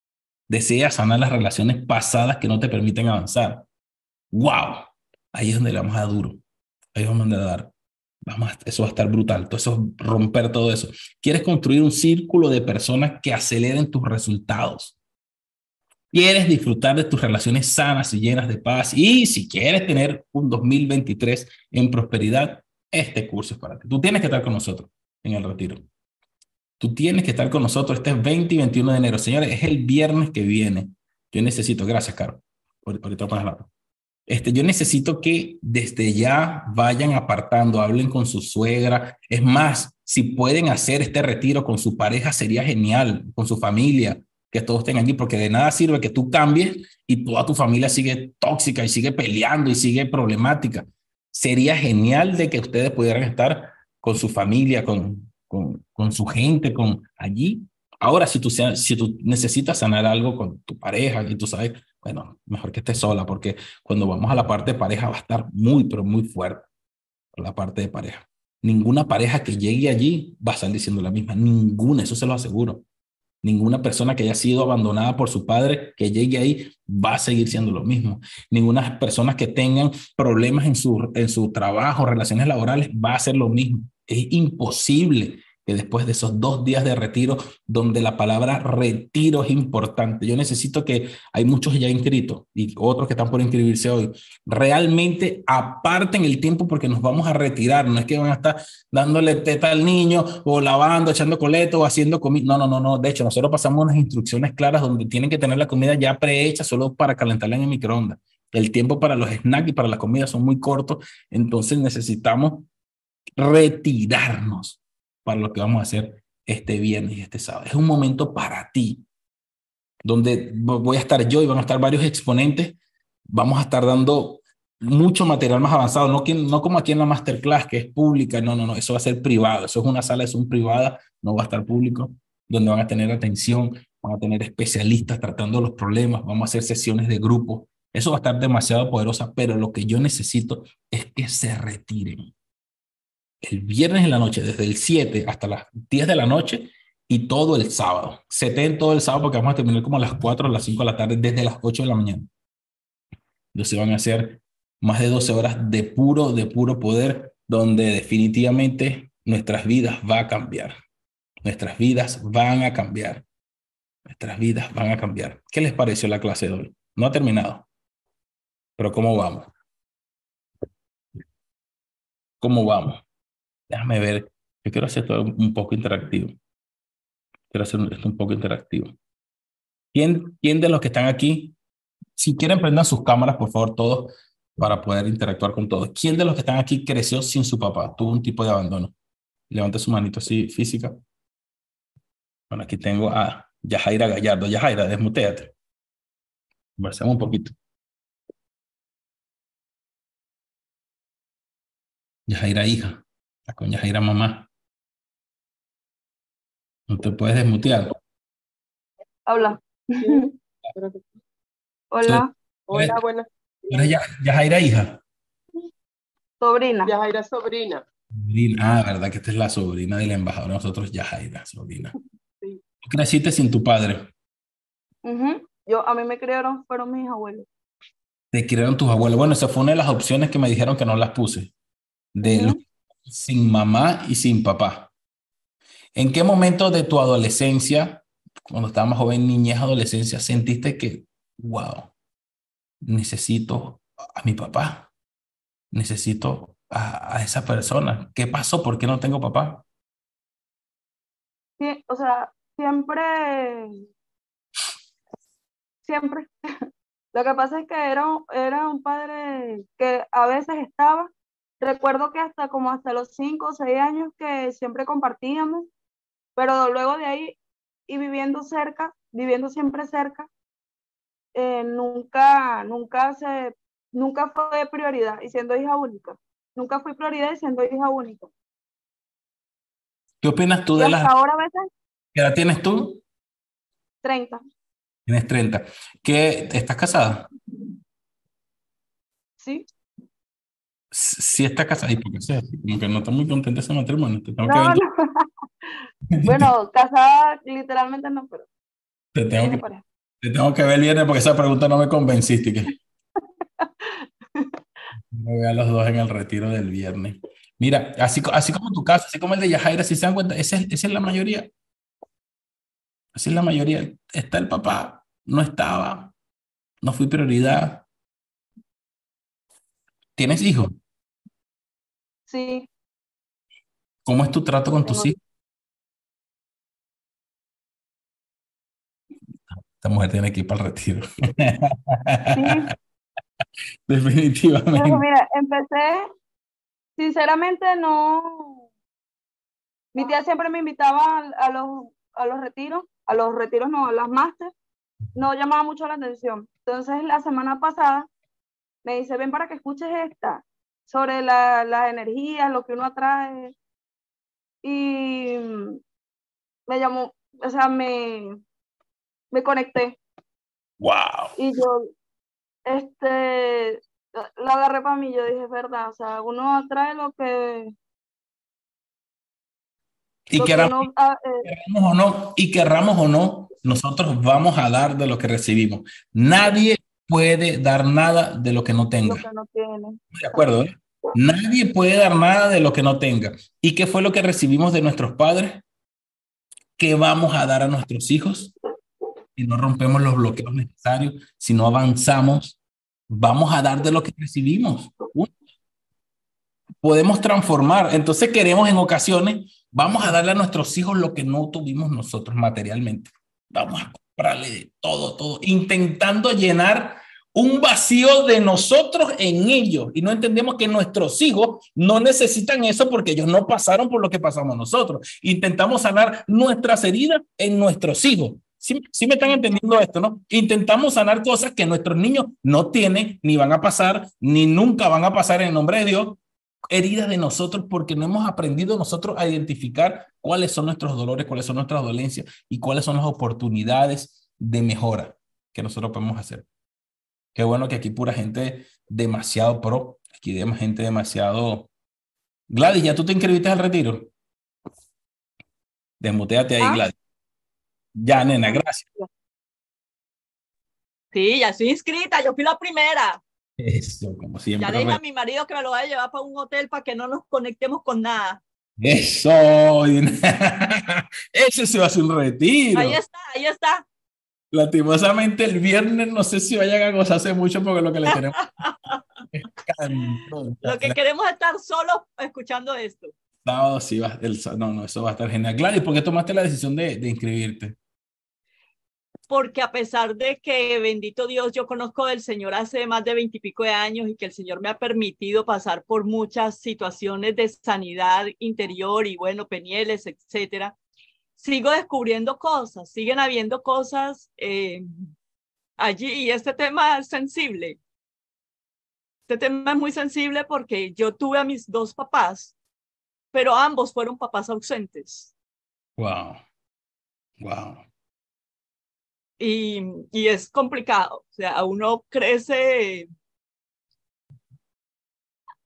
Deseas sanar las relaciones pasadas que no te permiten avanzar. ¡Wow! Ahí es donde le vamos a dar duro. Ahí vamos a dar. Vamos eso va a estar brutal. Todo eso, romper todo eso. Quieres construir un círculo de personas que aceleren tus resultados. Quieres disfrutar de tus relaciones sanas y llenas de paz. Y si quieres tener un 2023 en prosperidad, este curso es para ti. Tú tienes que estar con nosotros en el retiro. Tú tienes que estar con nosotros este 20 y 21 de enero. Señores, es el viernes que viene. Yo necesito, gracias, Caro. Ahorita pones la este, yo necesito que desde ya vayan apartando, hablen con su suegra. Es más, si pueden hacer este retiro con su pareja, sería genial, con su familia, que todos estén allí, porque de nada sirve que tú cambies y toda tu familia sigue tóxica y sigue peleando y sigue problemática sería genial de que ustedes pudieran estar con su familia, con, con, con su gente, con allí. Ahora, si tú, si tú necesitas sanar algo con tu pareja y tú sabes, bueno, mejor que estés sola, porque cuando vamos a la parte de pareja va a estar muy, pero muy fuerte la parte de pareja. Ninguna pareja que llegue allí va a estar diciendo la misma, ninguna, eso se lo aseguro. Ninguna persona que haya sido abandonada por su padre que llegue ahí va a seguir siendo lo mismo. Ninguna persona que tengan problemas en su, en su trabajo, relaciones laborales, va a hacer lo mismo. Es imposible que después de esos dos días de retiro, donde la palabra retiro es importante, yo necesito que hay muchos ya inscritos y otros que están por inscribirse hoy, realmente aparten el tiempo porque nos vamos a retirar, no es que van a estar dándole teta al niño o lavando, echando coleto o haciendo comida, no, no, no, no, de hecho nosotros pasamos unas instrucciones claras donde tienen que tener la comida ya prehecha solo para calentarla en el microondas. El tiempo para los snacks y para la comida son muy cortos, entonces necesitamos retirarnos para lo que vamos a hacer este viernes y este sábado. Es un momento para ti, donde voy a estar yo y van a estar varios exponentes. Vamos a estar dando mucho material más avanzado, no, no como aquí en la masterclass, que es pública, no, no, no, eso va a ser privado, eso es una sala de Zoom privada, no va a estar público, donde van a tener atención, van a tener especialistas tratando los problemas, vamos a hacer sesiones de grupo, eso va a estar demasiado poderosa, pero lo que yo necesito es que se retiren el viernes en la noche, desde el 7 hasta las 10 de la noche y todo el sábado. Se ten todo el sábado porque vamos a terminar como a las 4 o las 5 de la tarde desde las 8 de la mañana. Entonces van a ser más de 12 horas de puro, de puro poder, donde definitivamente nuestras vidas van a cambiar. Nuestras vidas van a cambiar. Nuestras vidas van a cambiar. ¿Qué les pareció la clase de hoy? No ha terminado. Pero ¿cómo vamos? ¿Cómo vamos? Déjame ver. Yo quiero hacer esto un poco interactivo. Quiero hacer esto un poco interactivo. ¿Quién, ¿Quién de los que están aquí, si quieren prendan sus cámaras, por favor, todos, para poder interactuar con todos. ¿Quién de los que están aquí creció sin su papá? Tuvo un tipo de abandono. Levante su manito así, física. Bueno, aquí tengo a Yajaira Gallardo. Yajaira, desmuteate. Conversemos un poquito. Yajaira, hija la coña Jaira mamá. No te puedes desmutear. Habla. Hola. Hola, buenas. ¿Eres ya, Yajaira hija? Sobrina. Yajaira sobrina. Ah, verdad que esta es la sobrina del embajador. Nosotros Yajaira, sobrina. Sí. creciste sin tu padre? Yo, a mí me criaron, fueron mis abuelos. Te criaron tus abuelos. Bueno, esa fue una de las opciones que me dijeron que no las puse. De sin mamá y sin papá. ¿En qué momento de tu adolescencia, cuando estabas más joven, niñez, adolescencia, sentiste que, wow, necesito a mi papá, necesito a, a esa persona? ¿Qué pasó? ¿Por qué no tengo papá? Sí, o sea, siempre, siempre. Lo que pasa es que era, era un padre que a veces estaba Recuerdo que hasta como hasta los cinco o seis años que siempre compartíamos, pero luego de ahí y viviendo cerca, viviendo siempre cerca, eh, nunca, nunca se, nunca fue prioridad y siendo hija única. Nunca fui prioridad y siendo hija única. ¿Qué opinas tú de las... ahora a veces... ¿Qué edad tienes tú? 30. Tienes 30. ¿Qué, ¿Estás casada? Sí si está casada y porque sea, como que no está muy contenta ese matrimonio. Te tengo no, que no. bueno, casada literalmente no, pero. Te tengo, que, te tengo que ver el viernes porque esa pregunta no me convenciste. Que... me voy a los dos en el retiro del viernes. Mira, así, así como tu caso, así como el de Yajaira, si se dan cuenta, esa es, esa es la mayoría. Así es la mayoría. Está el papá, no estaba, no fui prioridad, ¿Tienes hijos? Sí. ¿Cómo es tu trato con tus hijos? Esta mujer tiene que ir para el retiro. Sí. Definitivamente. mira, empecé, sinceramente no. Mi tía siempre me invitaba a, los, a los retiros, a los retiros no, a las máster. No llamaba mucho la atención. Entonces, la semana pasada me dice, ven para que escuches esta, sobre la, las energías, lo que uno atrae. Y me llamó, o sea, me, me conecté. Wow. Y yo, este, la agarré para mí, yo dije, verdad, o sea, uno atrae lo que... Y queramos, ah, eh, o no, y querramos o no, nosotros vamos a dar de lo que recibimos. Nadie puede dar nada de lo que no tenga. Que no tiene. De acuerdo, ¿eh? Nadie puede dar nada de lo que no tenga. ¿Y qué fue lo que recibimos de nuestros padres? ¿Qué vamos a dar a nuestros hijos? Si no rompemos los bloqueos necesarios, si no avanzamos, vamos a dar de lo que recibimos. Podemos transformar. Entonces queremos en ocasiones, vamos a darle a nuestros hijos lo que no tuvimos nosotros materialmente. Vamos a comprarle de todo, todo, intentando llenar un vacío de nosotros en ellos y no entendemos que nuestros hijos no necesitan eso porque ellos no pasaron por lo que pasamos nosotros. Intentamos sanar nuestras heridas en nuestros hijos. ¿Sí, ¿Sí, me están entendiendo esto, no? Intentamos sanar cosas que nuestros niños no tienen, ni van a pasar, ni nunca van a pasar en el nombre de Dios. Heridas de nosotros porque no hemos aprendido nosotros a identificar cuáles son nuestros dolores, cuáles son nuestras dolencias y cuáles son las oportunidades de mejora que nosotros podemos hacer. Qué bueno que aquí pura gente demasiado pro, aquí vemos gente demasiado... Gladys, ¿ya tú te inscribiste al retiro? Desmuteate ahí, ¿Ah? Gladys. Ya, nena, gracias. Sí, ya estoy inscrita, yo fui la primera. Eso, como siempre. Ya le dije a mi marido que me lo vaya a llevar para un hotel para que no nos conectemos con nada. Eso, ese se va a hacer un retiro. Ahí está, ahí está. Lastimosamente el viernes no sé si vayan a gozarse mucho porque lo que le tenemos lo que queremos es estar solos escuchando esto. No, sí, va, el, no, no, eso va a estar genial. Gladys, ¿por qué tomaste la decisión de, de inscribirte? Porque a pesar de que, bendito Dios, yo conozco del Señor hace más de veintipico de años y que el Señor me ha permitido pasar por muchas situaciones de sanidad interior y, bueno, penieles, etcétera, sigo descubriendo cosas, siguen habiendo cosas eh, allí y este tema es sensible. Este tema es muy sensible porque yo tuve a mis dos papás, pero ambos fueron papás ausentes. Wow. Wow. Y, y es complicado. O sea, uno crece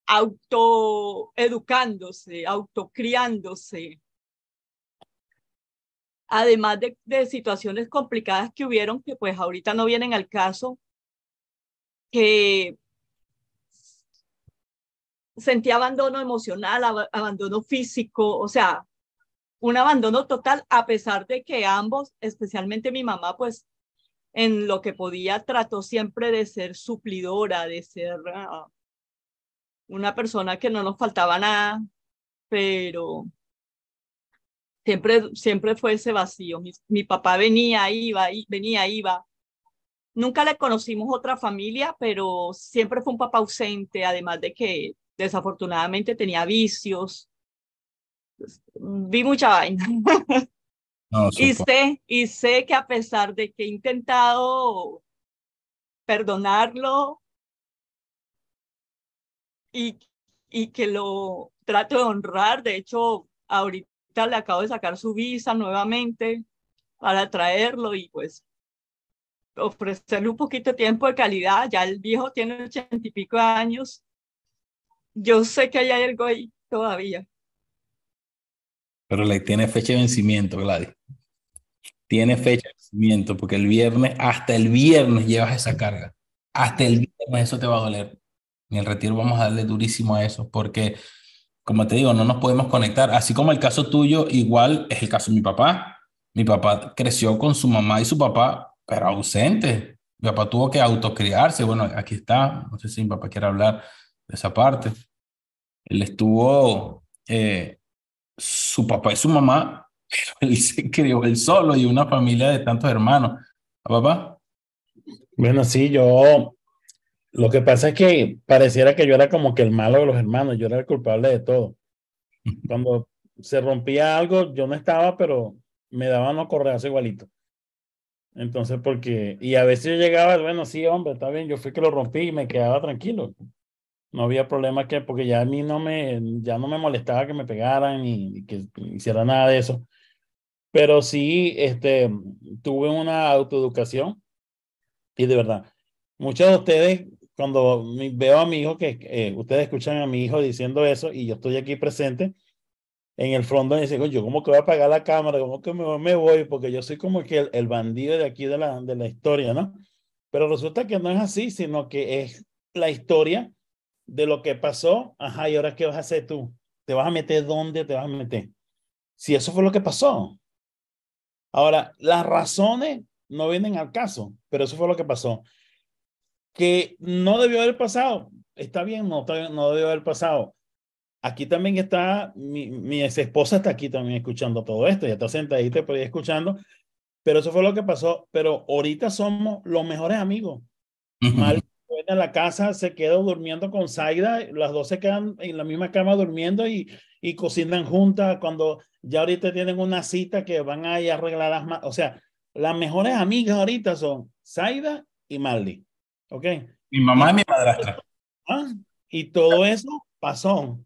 autoeducándose, autocriándose, además de, situaciones complicadas que hubieron, que pues ahorita no vienen al caso, que sentí abandono emocional, abandono físico, o sea, un abandono total, a pesar de que ambos, especialmente mi mamá, pues en lo que podía trató siempre de ser suplidora, de ser ah, una persona que no nos faltaba nada, pero Siempre, siempre fue ese vacío. Mi, papá venía, iba, venía, iba. Nunca le conocimos otra familia, pero siempre fue un papá ausente, además de que desafortunadamente tenía vicios. Vi mucha vaina. y, sé, y sé que a pesar de que he intentado perdonarlo y, y que lo trato de honrar, de hecho, ahorita le acabo de sacar su visa nuevamente para traerlo y pues ofrecerle un poquito de tiempo de calidad. Ya el viejo tiene ochenta y pico años. Yo sé que hay algo ahí todavía. Pero le tiene fecha de vencimiento, Gladys. Tiene fecha de vencimiento porque el viernes, hasta el viernes llevas esa carga. Hasta el viernes eso te va a doler. En el retiro vamos a darle durísimo a eso porque como te digo, no nos podemos conectar. Así como el caso tuyo, igual es el caso de mi papá. Mi papá creció con su mamá y su papá, pero ausente. Mi papá tuvo que autocriarse. Bueno, aquí está. No sé si mi papá quiere hablar de esa parte. Él estuvo, eh, su papá y su mamá, pero él se crió él solo y una familia de tantos hermanos. ¿A papá? Bueno, sí, yo lo que pasa es que pareciera que yo era como que el malo de los hermanos, yo era el culpable de todo. Cuando se rompía algo, yo no estaba, pero me daban los correos igualito. Entonces, porque, y a veces yo llegaba, bueno, sí, hombre, está bien, yo fui que lo rompí y me quedaba tranquilo. No había problema que, porque ya a mí no me, ya no me molestaba que me pegaran ni, que hiciera nada de eso. Pero sí, este, tuve una autoeducación y de verdad, muchos de ustedes cuando veo a mi hijo, que eh, ustedes escuchan a mi hijo diciendo eso y yo estoy aquí presente, en el fondo me dicen, yo como que voy a apagar la cámara, como que me, me voy, porque yo soy como que el, bandido de aquí de la, de la historia, ¿no? Pero resulta que no es así, sino que es la historia de lo que pasó, ajá, ¿y ahora qué vas a hacer tú? ¿Te vas a meter dónde te vas a meter? Si eso fue lo que pasó. Ahora, las razones no vienen al caso, pero eso fue lo que pasó. Que no debió haber pasado. Está bien, no, no debió haber pasado. Aquí también está, mi, mi ex esposa está aquí también escuchando todo esto, ya está sentadita por ahí escuchando, pero eso fue lo que pasó. Pero ahorita somos los mejores amigos. Mal en la casa se quedó durmiendo con Zaida, las dos se quedan en la misma cama durmiendo y, y cocinan juntas cuando ya ahorita tienen una cita que van a ir a arreglar las más, o sea, las mejores amigas ahorita son Zaida y Marley, ¿ok? Mi mamá y mi madrastra. ¿Ah? Y todo eso pasó.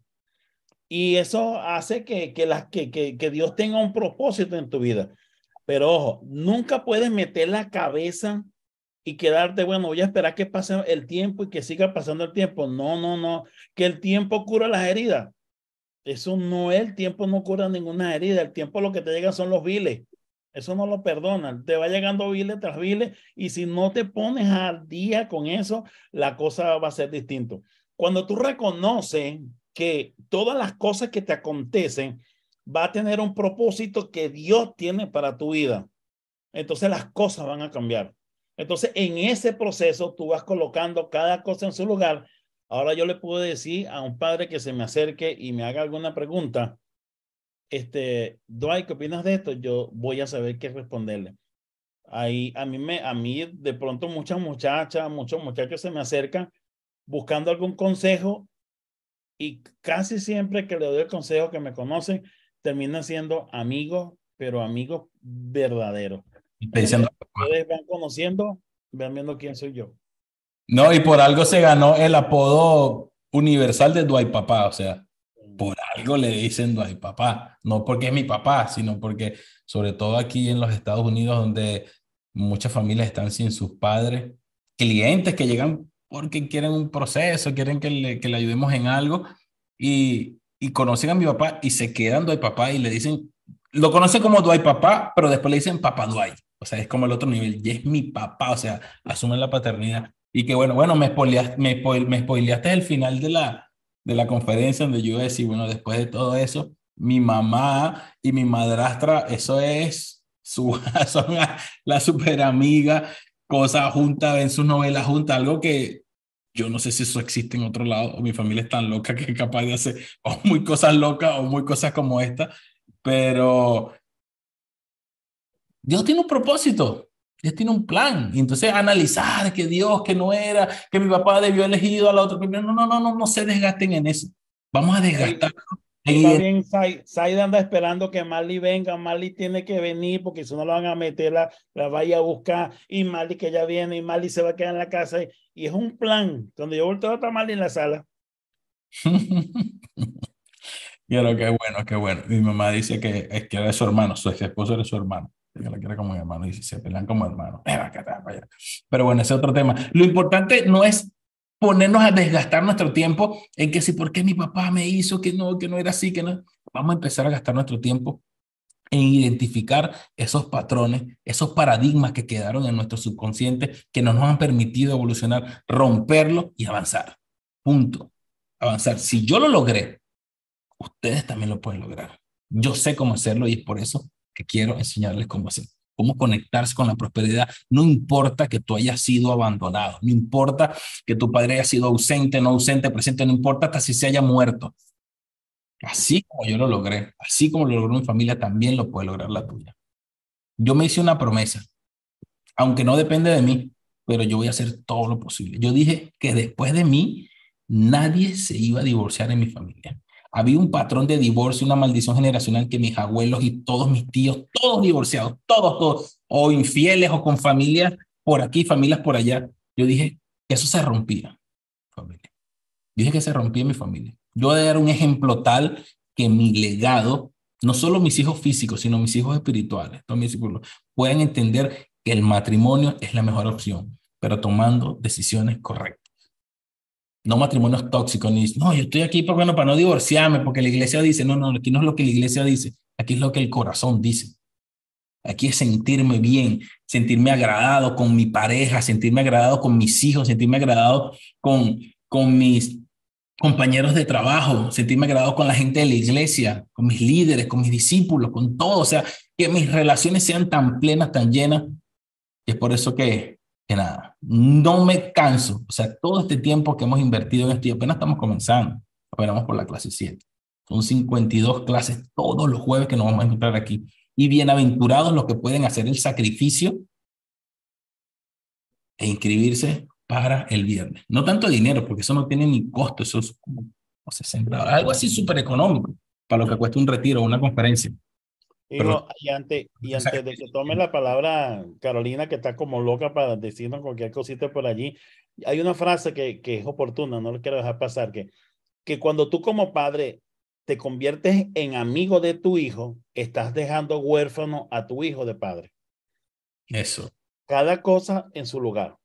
Y eso hace que, que, las, que, que, que Dios tenga un propósito en tu vida. Pero ojo, nunca puedes meter la cabeza y quedarte, bueno, voy a esperar que pase el tiempo y que siga pasando el tiempo. No, no, no, que el tiempo cura las heridas. Eso no es, el tiempo no cura ninguna herida, el tiempo lo que te llega son los viles. Eso no lo perdonan, te va llegando viles tras viles y si no te pones al día con eso, la cosa va a ser distinto. Cuando tú reconoces que todas las cosas que te acontecen va a tener un propósito que Dios tiene para tu vida, entonces las cosas van a cambiar. Entonces, en ese proceso, tú vas colocando cada cosa en su lugar. Ahora yo le puedo decir a un padre que se me acerque y me haga alguna pregunta. Este, Dwight, ¿qué opinas de esto? Yo voy a saber qué responderle. Ahí, a mí me, a mí de pronto muchas muchachas, muchos muchachos se me acercan buscando algún consejo y casi siempre que le doy el consejo que me conocen, terminan siendo amigos, pero amigos verdaderos. Diciendo, Ustedes van conociendo, van viendo quién soy yo. No, y por algo se ganó el apodo universal de Dwight Papá, o sea, por algo le dicen Dwight Papá, no porque es mi papá, sino porque sobre todo aquí en los Estados Unidos donde muchas familias están sin sus padres, clientes que llegan porque quieren un proceso, quieren que le, que le ayudemos en algo y, y conocen a mi papá y se quedan Dwight Papá y le dicen, lo conocen como Dwight Papá, pero después le dicen Papá Dwight. O sea, es como el otro nivel. Y es mi papá, o sea, asumen la paternidad. Y que bueno, bueno, me spoileaste, me, spoil, me spoileaste el final de la, de la conferencia donde yo decía, bueno, después de todo eso, mi mamá y mi madrastra, eso es, su, son la, la super amiga, cosas juntas, ven sus novelas juntas, algo que yo no sé si eso existe en otro lado, o mi familia es tan loca que es capaz de hacer o muy cosas locas o muy cosas como esta, pero Dios tiene un propósito, Dios tiene un plan. Y entonces analizar que Dios, que no era, que mi papá debió elegido a la otra. No, no, no, no, no se desgasten en eso. Vamos a desgastar. Está bien, Saida anda esperando que Marley venga. Marley tiene que venir porque si no la van a meter, la, la vaya a buscar. Y Marley que ya viene y Marley se va a quedar en la casa. Y, y es un plan. Cuando yo volteo a estar Marley en la sala. Pero qué bueno, qué bueno. Mi mamá dice que es que era su hermano, su ex esposo era su hermano que la quiere como hermano y se pelean como hermanos. Pero bueno, ese es otro tema. Lo importante no es ponernos a desgastar nuestro tiempo en que si, ¿por qué mi papá me hizo que no, que no era así, que no? Vamos a empezar a gastar nuestro tiempo en identificar esos patrones, esos paradigmas que quedaron en nuestro subconsciente que no nos han permitido evolucionar, romperlo y avanzar. Punto. Avanzar. Si yo lo logré, ustedes también lo pueden lograr. Yo sé cómo hacerlo y es por eso que quiero enseñarles cómo hacer, cómo conectarse con la prosperidad. No importa que tú hayas sido abandonado, no importa que tu padre haya sido ausente, no ausente, presente, no importa hasta si se haya muerto. Así como yo lo logré, así como lo logró mi familia, también lo puede lograr la tuya. Yo me hice una promesa, aunque no depende de mí, pero yo voy a hacer todo lo posible. Yo dije que después de mí, nadie se iba a divorciar en mi familia había un patrón de divorcio, una maldición generacional que mis abuelos y todos mis tíos, todos divorciados, todos, todos, o infieles o con familias por aquí, familias por allá. Yo dije que eso se rompía, familia. Dije que se rompía mi familia. Yo a dar un ejemplo tal que mi legado, no solo mis hijos físicos, sino mis hijos espirituales, todos mis hijos, puedan entender que el matrimonio es la mejor opción, pero tomando decisiones correctas no matrimonios tóxicos, ni no, yo estoy aquí para, bueno, para no divorciarme, porque la iglesia dice, no, no, aquí no es lo que la iglesia dice, aquí es lo que el corazón dice. Aquí es sentirme bien, sentirme agradado con mi pareja, sentirme agradado con mis hijos, sentirme agradado con, con mis compañeros de trabajo, sentirme agradado con la gente de la iglesia, con mis líderes, con mis discípulos, con todo. O sea, que mis relaciones sean tan plenas, tan llenas. Y es por eso que, que nada, no me canso. O sea, todo este tiempo que hemos invertido en esto y apenas estamos comenzando. Apenas por la clase 7. Son 52 clases todos los jueves que nos vamos a encontrar aquí. Y bienaventurados los que pueden hacer el sacrificio e inscribirse para el viernes. No tanto dinero, porque eso no tiene ni costo, eso es como 60 dólares, algo así súper económico para lo que cuesta un retiro o una conferencia. Y, y, antes, y antes de que tome la palabra Carolina, que está como loca para decirnos cualquier cosita por allí, hay una frase que, que es oportuna, no lo quiero dejar pasar, que, que cuando tú como padre te conviertes en amigo de tu hijo, estás dejando huérfano a tu hijo de padre. Eso. Cada cosa en su lugar.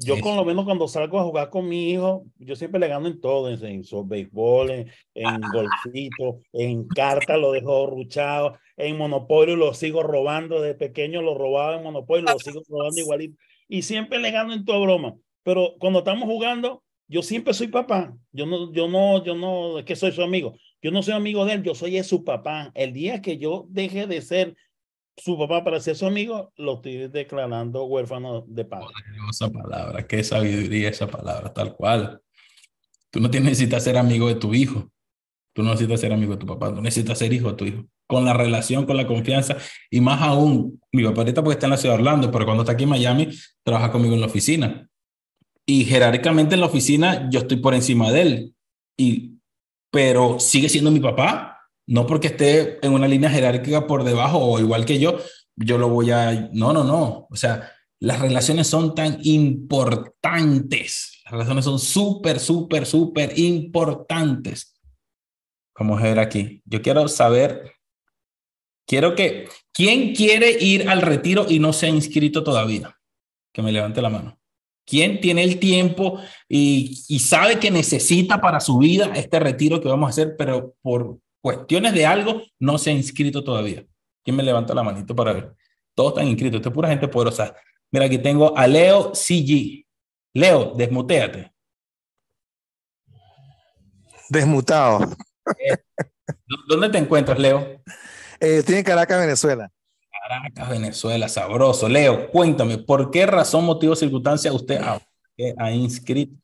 Yo con lo menos cuando salgo a jugar con mi hijo, yo siempre le gano en todo, en, en béisbol, en, en golfito, en carta lo dejo ruchado, en monopolio lo sigo robando, de pequeño lo robaba en monopolio, lo sigo robando igualito, y siempre le gano en toda broma. Pero cuando estamos jugando, yo siempre soy papá, yo no, yo no, yo no, es que soy su amigo, yo no soy amigo de él, yo soy su papá. El día que yo deje de ser su papá para ser su amigo, lo estoy declarando huérfano de padre. Esa palabra, qué sabiduría esa palabra, tal cual. Tú no necesitas ser amigo de tu hijo. Tú no necesitas ser amigo de tu papá, tú necesitas ser hijo de tu hijo. Con la relación, con la confianza y más aún, mi papá ahorita porque está en la ciudad de Orlando, pero cuando está aquí en Miami, trabaja conmigo en la oficina. Y jerárquicamente en la oficina yo estoy por encima de él. Y, pero sigue siendo mi papá no porque esté en una línea jerárquica por debajo o igual que yo, yo lo voy a... No, no, no. O sea, las relaciones son tan importantes. Las relaciones son súper, súper, súper importantes. Vamos a ver aquí. Yo quiero saber, quiero que, ¿quién quiere ir al retiro y no se ha inscrito todavía? Que me levante la mano. ¿Quién tiene el tiempo y, y sabe que necesita para su vida este retiro que vamos a hacer, pero por cuestiones de algo, no se ha inscrito todavía. ¿Quién me levanta la manito para ver? Todos están inscritos. Esto es pura gente poderosa. Mira, aquí tengo a Leo CG. Leo, desmuteate. Desmutado. Eh, ¿Dónde te encuentras, Leo? Eh, estoy en Caracas, Venezuela. Caracas, Venezuela, sabroso. Leo, cuéntame, ¿por qué razón, motivo, circunstancia usted ha inscrito?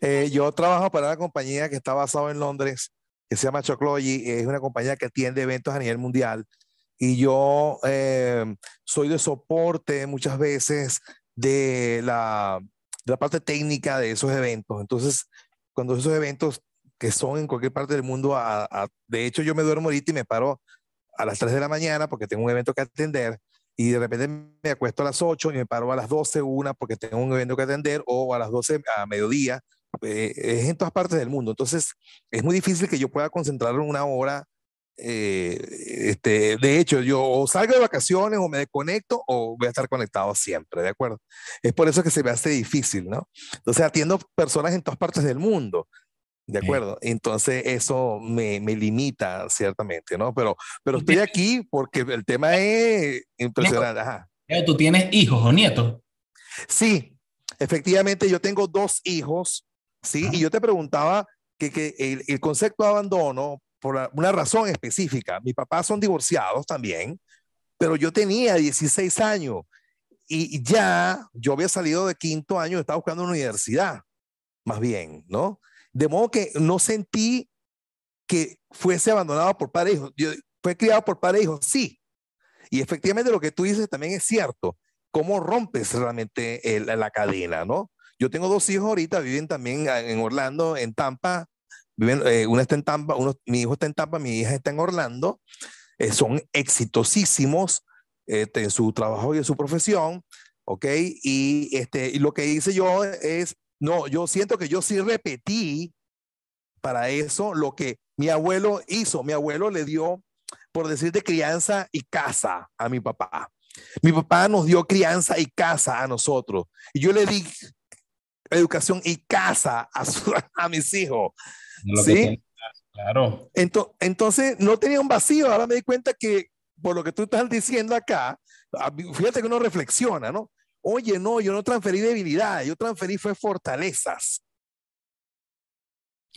Eh, yo trabajo para una compañía que está basada en Londres se llama Choclogy, es una compañía que atiende eventos a nivel mundial y yo eh, soy de soporte muchas veces de la, de la parte técnica de esos eventos. Entonces, cuando esos eventos que son en cualquier parte del mundo, de hecho yo me duermo ahorita y me paro a las 3 de la mañana porque tengo un evento que atender y de repente me acuesto a las 8 y me paro a las 12, una porque tengo un evento que atender o a las 12 a mediodía eh, es en todas partes del mundo. Entonces, es muy difícil que yo pueda concentrar una hora. Eh, este, de hecho, yo o salgo de vacaciones o me desconecto o voy a estar conectado siempre, ¿de acuerdo? Es por eso que se me hace difícil, ¿no? Entonces, atiendo personas en todas partes del mundo. ¿De acuerdo? Entonces eso me, me, limita ciertamente, ¿no? Pero, pero estoy aquí porque el tema es impresionante. Ajá. ¿Tú tienes hijos o nietos? Sí, efectivamente yo tengo dos hijos ¿sí? Y yo te preguntaba que, que el, el, concepto de abandono, por una razón específica, mis papás son divorciados también, pero yo tenía 16 años y ya yo había salido de quinto año, estaba buscando una universidad, más bien, ¿no? De modo que no sentí que fuese abandonado por padre e hijo. Yo, fue criado por padre e hijo, sí. Y efectivamente lo que tú dices también es cierto. ¿Cómo rompes realmente el, la cadena, no? Yo tengo dos hijos ahorita, viven también en Orlando, en Tampa. Viven, eh, está en Tampa, uno, mi hijo está en Tampa, mi hija está en Orlando. Eh, son exitosísimos este, en su trabajo y en su profesión, ¿ok? Y, este, y lo que hice yo es, no, yo siento que yo sí repetí para eso lo que mi abuelo hizo. Mi abuelo le dio, por decir, de crianza y casa a mi papá. Mi papá nos dio crianza y casa a nosotros. Y yo le di educación y casa a, a mis hijos. ¿Sí? Claro. Entonces, entonces, no tenía un vacío. Ahora me di cuenta que, por lo que tú estás diciendo acá, fíjate que uno reflexiona, ¿no? Oye, no, yo no transferí debilidad, yo transferí fue fortalezas.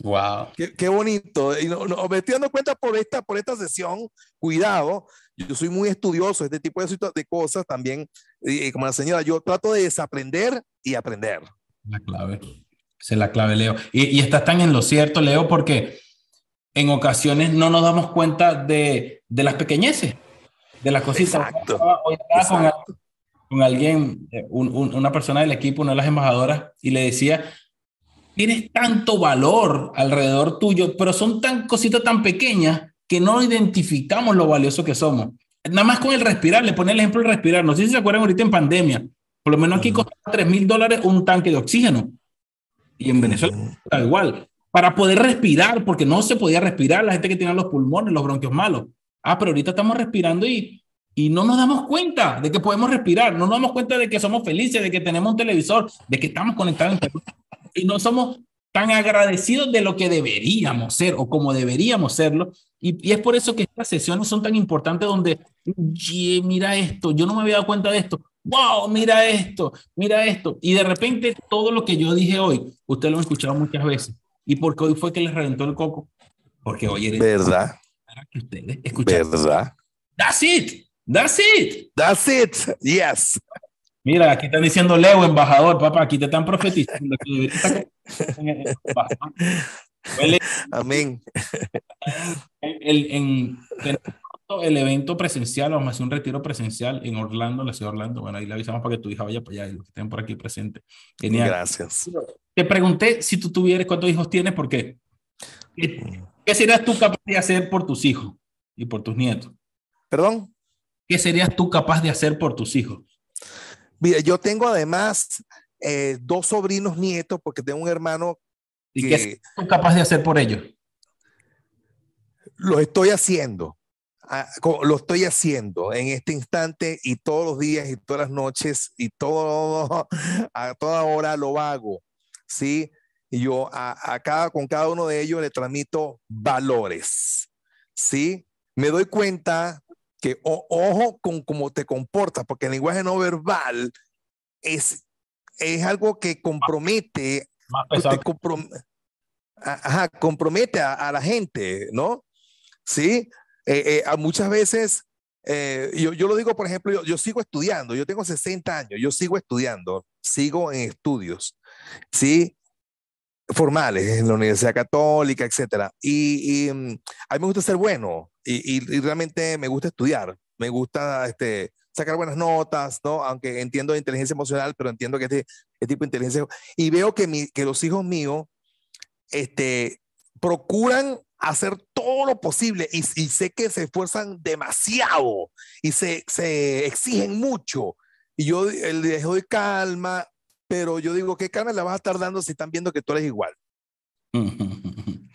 Wow. Qué, qué bonito. Y no, no, me estoy dando cuenta por esta, por esta sesión, cuidado, yo soy muy estudioso de este tipo de, cosas también, y, y como la señora, yo trato de desaprender y aprender. La clave. Esa es la clave, Leo. Y, y estás tan en lo cierto, Leo, porque en ocasiones no nos damos cuenta de, de las pequeñeces, de las cositas. Exacto, Hoy estaba con, con alguien, eh, un- un- una persona del equipo, una de las embajadoras, y le decía, tienes tanto valor alrededor tuyo, pero son tan cositas tan pequeñas que no identificamos lo valioso que somos. Nada más con el respirar, le pone el ejemplo del respirar. No sé si se acuerdan ahorita en pandemia, por lo menos aquí costaba 3 mil dólares un tanque de oxígeno. Y en Venezuela está igual. Para poder respirar, porque no se podía respirar, la gente que tenía los pulmones, los bronquios malos. Ah, pero ahorita estamos respirando y, y no nos damos cuenta de que podemos respirar, no nos damos cuenta de que somos felices, de que tenemos un televisor, de que estamos conectados en y no somos tan agradecidos de lo que deberíamos ser o como deberíamos serlo. Y, y es por eso que estas sesiones son tan importantes donde, "Ye, mira esto, yo no me había dado cuenta de esto, wow, mira esto, mira esto. Y de repente todo lo que yo dije hoy, usted lo ha escuchado muchas veces. ¿Y por qué hoy fue que les reventó el coco? Porque hoy era ¿Verdad? que ustedes escucharon. ¿Verdad? That's it, that's it. That's it. Yes. Mira, aquí están diciendo Leo, embajador, papá, aquí te están profetizando. el Amén. el, en, tenemos el evento presencial, vamos a hacer un retiro presencial en Orlando, la ciudad de Orlando. Bueno, ahí le avisamos para que tu hija vaya para allá y los que estén por aquí presentes. Genial. Gracias. Te pregunté si tú tuvieras cuántos hijos tienes, porque ¿qué, qué serías tú capaz de hacer por tus hijos y por tus nietos? Perdón. ¿Qué serías tú capaz de hacer por tus hijos? Mira, yo tengo además eh, dos sobrinos nietos porque tengo un hermano ¿Y qué serías tú capaz de hacer por ellos? lo estoy haciendo. Co- Lo estoy haciendo en este instante y todos los días y todas las noches y todo a toda hora lo hago. ¿Sí? Y yo a, a cada, con cada uno de ellos le transmito valores. ¿Sí? Me doy cuenta que o- ojo con cómo te comportas, porque el lenguaje no verbal es, es algo que compromete Más pesado. comprom- a- ajá, compromete a, a la gente, ¿no? Sí, Eh, eh, muchas veces, eh, yo, yo lo digo, por ejemplo, yo, yo sigo estudiando, yo tengo 60 años, yo sigo estudiando, sigo en estudios, ¿sí? Formales, en la Universidad Católica, etcétera. Y, y, mm, a mí me gusta ser bueno y, y- y realmente me gusta estudiar, me gusta este, sacar buenas notas, ¿no? Aunque entiendo de inteligencia emocional, pero entiendo que este, este tipo de inteligencia y veo que, mi, que los hijos míos este, procuran hacer todo lo posible y, sé que se esfuerzan demasiado y se, se exigen mucho. Y yo les doy calma, pero yo digo, ¿qué calma le vas a estar dando si están viendo que tú eres igual?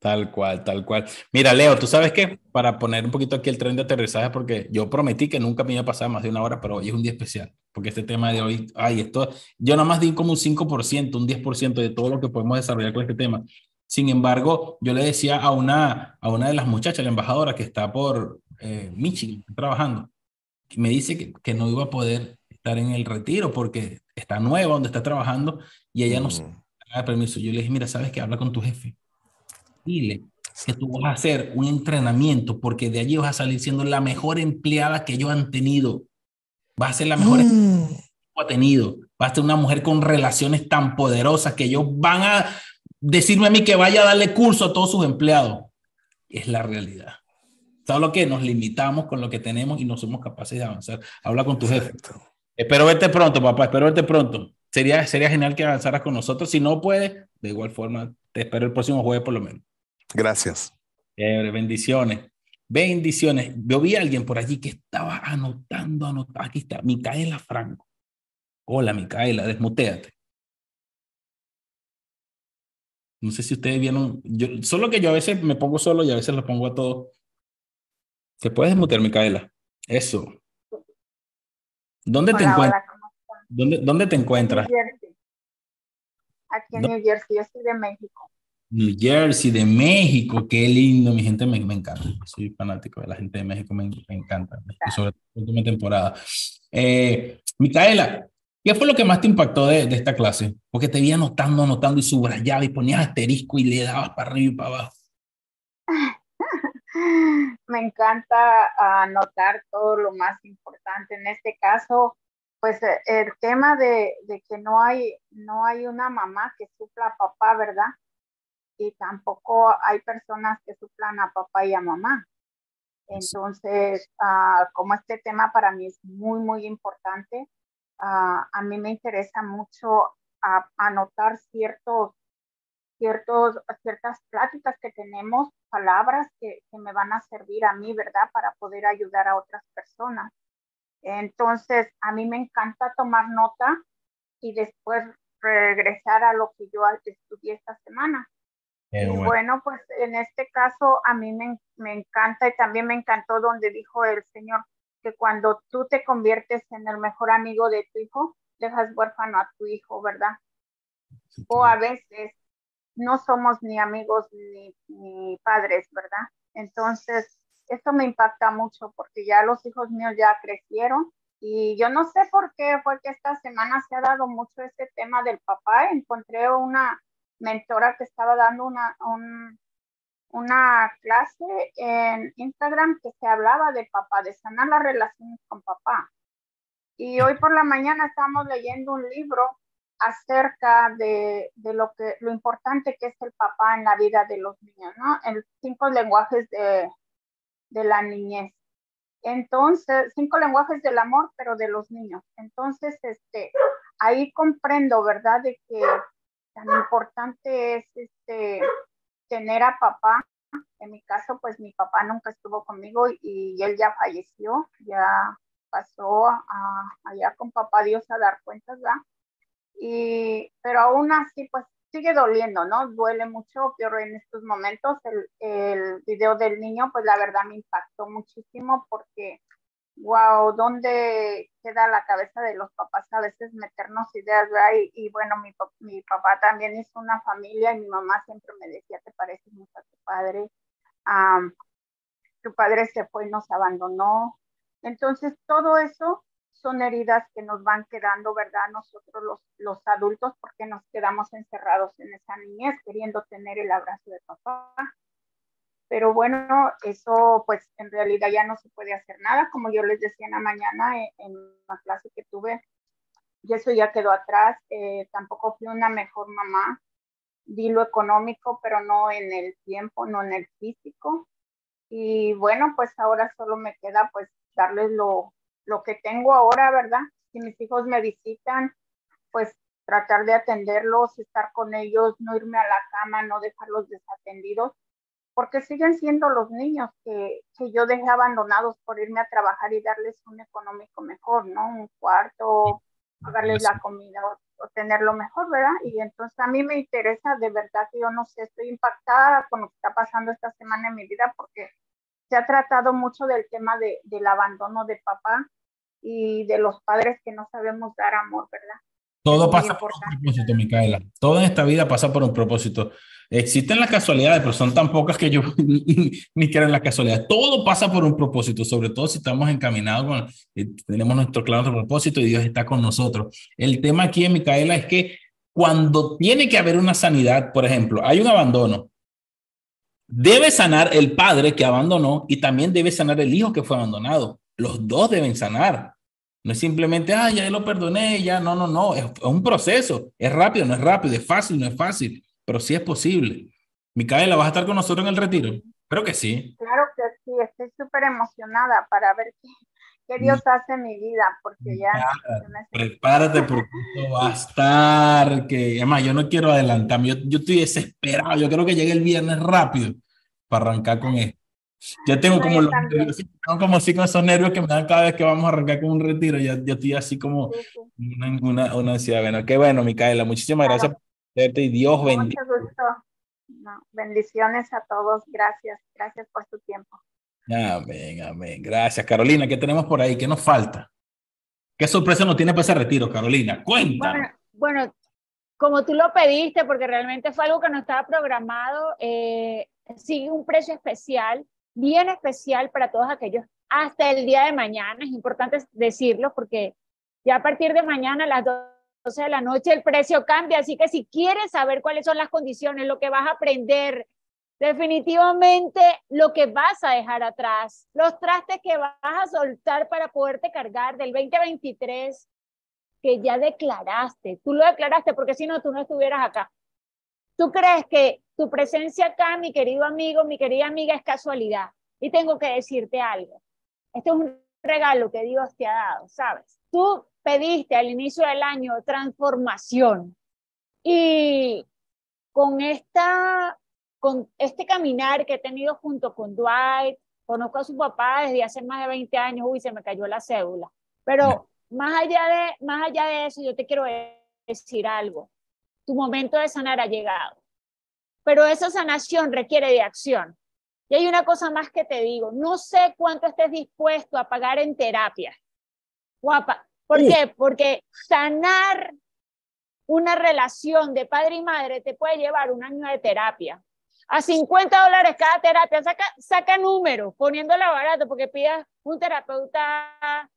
Tal cual, tal cual. Mira, Leo, ¿tú sabes qué? Para poner un poquito aquí el tren de aterrizaje, porque yo prometí que nunca me iba a pasar más de una hora, pero hoy es un día especial, porque este tema de hoy, ay, esto, yo nada más di como un 5%, un 10% de todo lo que podemos desarrollar con este tema. Sin embargo, yo le decía a una, a una de las muchachas, la embajadora que está por eh, Michigan trabajando, que me dice que, que no iba a poder estar en el retiro porque está nueva donde está trabajando y ella no Mm. se da permiso. Yo le dije, mira, ¿sabes qué? Habla con tu jefe. Dile que tú vas a hacer un entrenamiento porque de allí vas a salir siendo la mejor empleada que ellos han tenido. Vas a ser la mejor Mm. ha tenido. Va a ser una mujer con relaciones tan poderosas que ellos van a decirme a mí que vaya a darle curso a todos sus empleados. Es la realidad. Solo que nos limitamos con lo que tenemos y no somos capaces de avanzar. Habla con tu jefe. Espero verte pronto, papá. Espero verte pronto. Sería, sería genial que avanzaras con nosotros. Si no puedes, de igual forma, te espero el próximo jueves por lo menos. Gracias. Bendiciones. Bendiciones. Yo vi a alguien por allí que estaba anotando, anotando. Aquí está, Micaela Franco. Hola, Micaela, desmuteate. No sé si ustedes vieron, yo, solo que yo a veces me pongo solo y a veces lo pongo a todos. ¿Te puedes desmutear, Micaela? Eso. ¿Dónde te encuentras? ¿Dónde, dónde te encuentras? New Jersey. Aquí en. New Jersey, yo soy de México. New Jersey, de México, qué lindo, mi gente me, me encanta. Soy fanático de la gente de México, me, me encanta, y sobre todo en última temporada. Eh, Micaela, ¿Qué fue lo que más te impactó de, de esta clase? Porque te vi anotando, anotando y subrayaba y ponías asterisco y le dabas para arriba y para abajo. Me encanta anotar todo lo más importante. En este caso, pues eh, el tema de, de, que no hay, no hay una mamá que supla a papá, ¿verdad? Y tampoco hay personas que suplan a papá y a mamá. Entonces, uh, como este tema para mí es muy, muy importante, uh, a mí me interesa mucho anotar ciertos, ciertos, ciertas pláticas que tenemos, palabras que, que me van a servir a mí, ¿verdad? Para poder ayudar a otras personas. Entonces, a mí me encanta tomar nota y después regresar a lo que yo estudié esta semana. y bueno. bueno. pues en este caso a mí me, me, encanta y también me encantó donde dijo el Señor que cuando tú te conviertes en el mejor amigo de tu hijo, dejas huérfano a tu hijo, ¿verdad? Sí, o a veces no somos ni amigos ni, ni padres, ¿verdad? Entonces, esto me impacta mucho porque ya los hijos míos ya crecieron y yo no sé por qué fue que esta semana se ha dado mucho este tema del papá. Encontré una mentora que estaba dando una, un, una clase en Instagram que se hablaba de papá, de sanar las relaciones con papá. Y hoy por la mañana estamos leyendo un libro acerca de, de, lo que lo importante que es el papá en la vida de los niños, ¿no? En cinco lenguajes de, de la niñez. Entonces, cinco lenguajes del amor, pero de los niños. Entonces, este, ahí comprendo, ¿verdad? De que tan importante es este, tener a papá. En mi caso, pues mi papá nunca estuvo conmigo y, él ya falleció, ya pasó a, allá con papá Dios a dar cuentas, ¿verdad? Y, pero aún así, pues sigue doliendo, ¿no? Duele mucho, peor en estos momentos. El, el video del niño, pues la verdad me impactó muchísimo porque, wow, ¿dónde queda la cabeza de los papás a veces meternos ideas, ¿verdad? Y, y bueno, mi, papá también hizo una familia y mi mamá siempre me decía, te pareces mucho a tu padre. Tu padre se fue y nos abandonó. Entonces, todo eso son heridas que nos van quedando, ¿verdad? Nosotros los, los adultos, porque nos quedamos encerrados en esa niñez, queriendo tener el abrazo de papá. Pero bueno, eso pues en realidad ya no se puede hacer nada, como yo les decía en la mañana en, en la clase que tuve, y eso ya quedó atrás, eh, tampoco fui una mejor mamá, di lo económico, pero no en el tiempo, no en el físico. Y bueno, pues ahora solo me queda pues darles lo, lo que tengo ahora, ¿verdad? Si mis hijos me visitan, pues tratar de atenderlos, estar con ellos, no irme a la cama, no dejarlos desatendidos, porque siguen siendo los niños que, que yo dejé abandonados por irme a trabajar y darles un económico mejor, ¿no? Un cuarto, pagarles la comida o, o tenerlo mejor, ¿verdad? Y entonces a mí me interesa, de verdad que yo no sé, estoy impactada con lo que está pasando esta semana en mi vida porque se ha tratado mucho del tema de, del abandono de papá y de los padres que no sabemos dar amor, ¿verdad? Todo pasa por un propósito, Micaela. Todo en esta vida pasa por un propósito. Existen las casualidades, pero son tan pocas que yo ni, quiero las casualidades. Todo pasa por un propósito, sobre todo si estamos encaminados con, eh, tenemos nuestro claro propósito y Dios está con nosotros. El tema aquí, Micaela, es que cuando tiene que haber una sanidad, por ejemplo, hay un abandono, debe sanar el padre que abandonó y también debe sanar el hijo que fue abandonado. Los dos deben sanar. No es simplemente, ah, ya lo perdoné, ya, no, no, no, es, es, un proceso, es rápido, no es rápido, es fácil, no es fácil, pero sí es posible. Micaela, ¿vas a estar con nosotros en el retiro? Creo que sí. Claro que sí, estoy súper emocionada para ver qué, qué, Dios hace en mi vida, porque ya... Prepárate porque esto va a estar, que además yo no quiero adelantarme, yo, yo estoy desesperado, yo creo que llegue el viernes rápido para arrancar con esto. Ya tengo como, los, tengo como así con esos nervios que me dan cada vez que vamos a arrancar con un retiro. Ya, yo estoy así como sí, sí. Una, una, una, ansiedad. Bueno, qué bueno, Micaela. Muchísimas claro. gracias por verte y Dios bendiga. Mucho gusto. No, bendiciones a todos. Gracias. Gracias por su tiempo. Amén, amén. Gracias, Carolina. ¿Qué tenemos por ahí? ¿Qué nos falta? ¿Qué sorpresa nos tiene para ese retiro, Carolina? Cuéntanos. Bueno, bueno, como tú lo pediste, porque realmente fue algo que no estaba programado, eh, sigue un precio especial bien especial para todos aquellos hasta el día de mañana. Es importante decirlo porque Ya a partir de mañana a las 12 de la noche el precio cambia, así que si quieres saber cuáles son las condiciones, lo que vas a aprender, definitivamente lo que vas a dejar atrás, los trastes que vas a soltar para poderte cargar del 2023 que ya declaraste, tú lo declaraste porque si no, tú no estuvieras acá. ¿Tú crees que tu presencia acá, mi querido amigo, mi querida amiga, es casualidad? Y tengo que decirte algo. Este es un regalo que Dios te ha dado, ¿sabes? Tú pediste al inicio del año transformación y con esta con este caminar que he tenido junto con Dwight, conozco a su papá desde hace más de 20 años, uy, se me cayó la cédula. Pero más allá de más allá de eso, yo te quiero decir algo. Tu momento de sanar ha llegado. Pero esa sanación requiere de acción. Y hay una cosa más que te digo, no sé cuánto estés dispuesto a pagar en terapia. Guapa, ¿por qué? Porque sanar una relación de padre y madre te puede llevar un año de terapia. A 50 dólares cada terapia, saca, saca número, poniéndola barato, porque pidas un terapeuta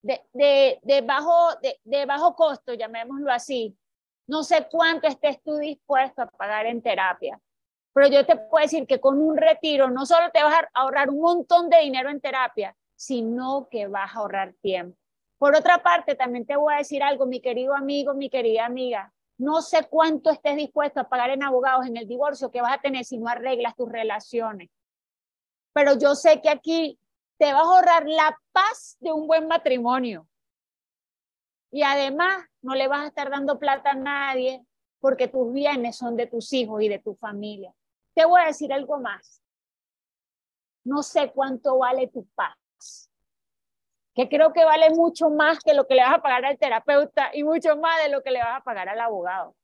de, de, de, bajo, de, de bajo costo, llamémoslo así. No sé cuánto estés tú dispuesto a pagar en terapia. Pero yo te puedo decir que con un retiro no solo te vas a ahorrar un montón de dinero en terapia, sino que vas a ahorrar tiempo. Por otra parte, también te voy a decir algo, mi querido amigo, mi querida amiga. No sé cuánto estés dispuesto a pagar en abogados en el divorcio que vas a tener si no arreglas tus relaciones. Pero yo sé que aquí te vas a ahorrar la paz de un buen matrimonio. Y además no le vas a estar dando plata a nadie porque tus bienes son de tus hijos y de tu familia. Te voy a decir algo más. No sé cuánto vale tu paz, que creo que vale mucho más que lo que le vas a pagar al terapeuta y mucho más de lo que le vas a pagar al abogado.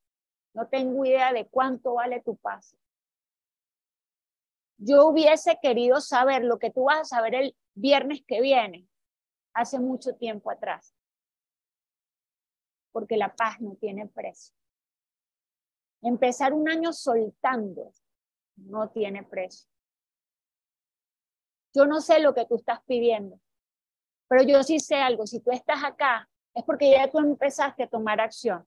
No tengo idea de cuánto vale tu paz. Yo hubiese querido saber lo que tú vas a saber el viernes que viene, hace mucho tiempo atrás, porque la paz no tiene precio. Empezar un año soltando no tiene precio. Yo no sé lo que tú estás pidiendo, pero yo sí sé algo. Si tú estás acá, es porque ya tú empezaste a tomar acción.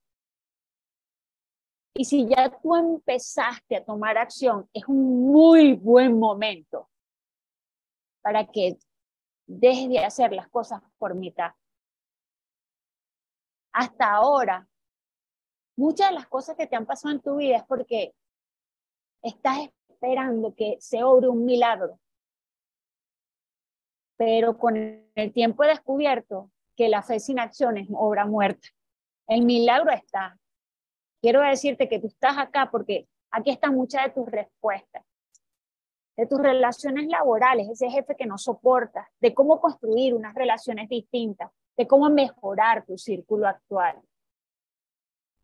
Y si ya tú empezaste a tomar acción, es un muy buen momento para que dejes de hacer las cosas por mitad. Hasta ahora, muchas de las cosas que te han pasado en tu vida es porque estás esperando que se obre un milagro. Pero con el tiempo he descubierto que la fe sin acción es obra muerta. El milagro está. Quiero decirte que tú estás acá porque aquí están muchas de tus respuestas, de tus relaciones laborales, ese jefe que no soportas, de cómo construir unas relaciones distintas, de cómo mejorar tu círculo actual.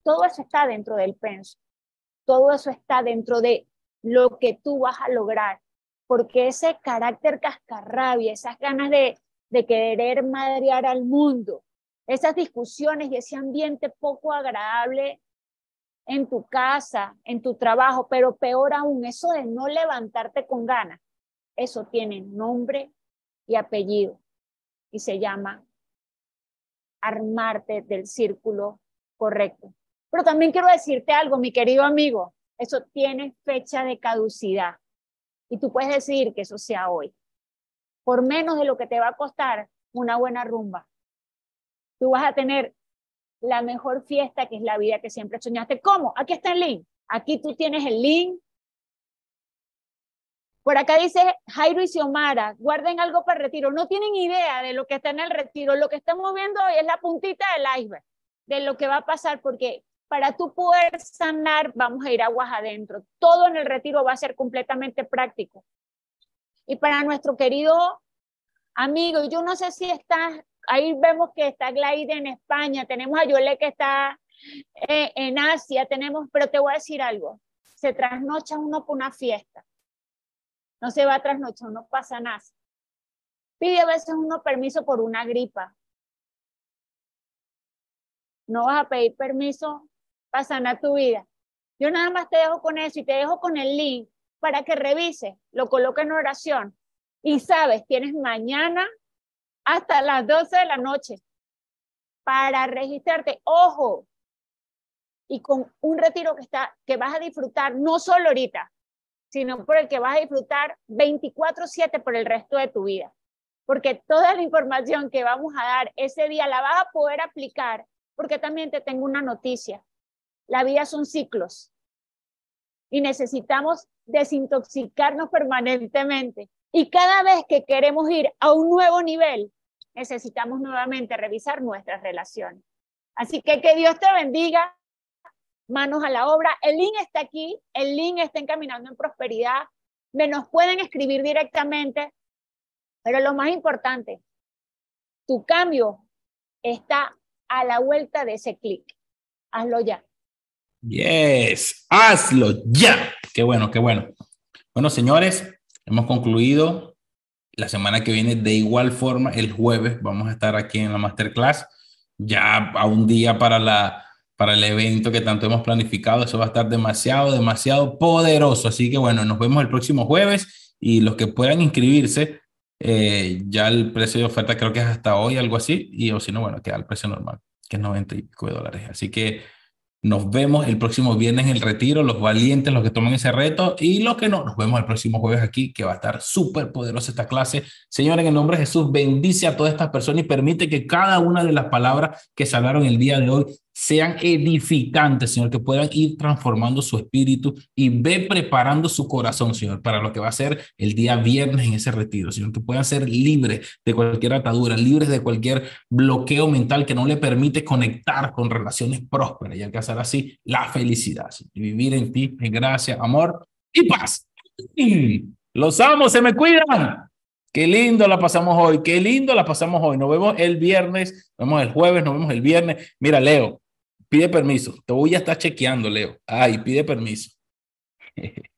Todo eso está dentro del penso. Todo eso está dentro de lo que tú vas a lograr, porque ese carácter cascarrabia, esas ganas de, de querer madrear al mundo, esas discusiones y ese ambiente poco agradable en tu casa, en tu trabajo, pero peor aún, eso de no levantarte con ganas, eso tiene nombre y apellido y se llama armarte del círculo correcto. Pero también quiero decirte algo, mi querido amigo, eso tiene fecha de caducidad y tú puedes decidir que eso sea hoy. Por menos de lo que te va a costar una buena rumba, tú vas a tener la mejor fiesta que es la vida que siempre soñaste. ¿Cómo? Aquí está el link. Aquí tú tienes el link. Por acá dice Jairo y Xiomara, guarden algo para el retiro. No tienen idea de lo que está en el retiro. Lo que estamos viendo hoy es la puntita del iceberg, de lo que va a pasar, porque para tú poder sanar, vamos a ir aguas adentro. Todo en el retiro va a ser completamente práctico. Y para nuestro querido amigo, yo no sé si está, ahí vemos que está Glaide en España, tenemos a Yole que está eh, en Asia, tenemos, pero te voy a decir algo, se trasnocha uno por una fiesta, no se va a trasnochar, no pasa nada. Pide a veces uno permiso por una gripa. No vas a pedir permiso pasan a tu vida. Yo nada más te dejo con eso y te dejo con el link para que revises, lo coloques en oración y sabes, tienes mañana hasta las 12 de la noche para registrarte. Ojo, y con un retiro que, está, que vas a disfrutar no solo ahorita, sino por el que vas a disfrutar 24/7 por el resto de tu vida. Porque toda la información que vamos a dar ese día la vas a poder aplicar, porque también te tengo una noticia. La vida son ciclos y necesitamos desintoxicarnos permanentemente. Y cada vez que queremos ir a un nuevo nivel, necesitamos nuevamente revisar nuestras relaciones. Así que que Dios te bendiga, manos a la obra. El link está aquí, el link está encaminando en prosperidad. Me nos pueden escribir directamente, pero lo más importante, tu cambio está a la vuelta de ese clic. Hazlo ya. Yes, hazlo ya. Qué bueno, qué bueno. Bueno, señores, hemos concluido. La semana que viene, de igual forma, el jueves, vamos a estar aquí en la masterclass, ya a un día para, la, para el evento que tanto hemos planificado. Eso va a estar demasiado, demasiado poderoso. Así que bueno, nos vemos el próximo jueves y los que puedan inscribirse, eh, ya el precio de oferta creo que es hasta hoy, algo así, y o si no, bueno, queda el precio normal, que es 90 y pico de dólares. Así que nos vemos el próximo viernes en el retiro, los valientes, los que toman ese reto y los que no. Nos vemos el próximo jueves aquí, que va a estar súper poderosa esta clase. Señor, en el nombre de Jesús, bendice a todas estas personas y permite que cada una de las palabras que se hablaron el día de hoy sean edificantes, Señor, que puedan ir transformando su espíritu y ve preparando su corazón, Señor, para lo que va a ser el día viernes en ese retiro, Señor, que puedan ser libres de cualquier atadura, libres de cualquier bloqueo mental que no le permite conectar con relaciones prósperas y alcanzar así la felicidad, y vivir en ti, en gracia, amor y paz. Los amo, se me cuidan. Qué lindo la pasamos hoy, qué lindo la pasamos hoy. Nos vemos el viernes, nos vemos el jueves, nos vemos el viernes. Mira, Leo, Pide permiso. Te voy a estar chequeando, Leo. Ay, pide permiso.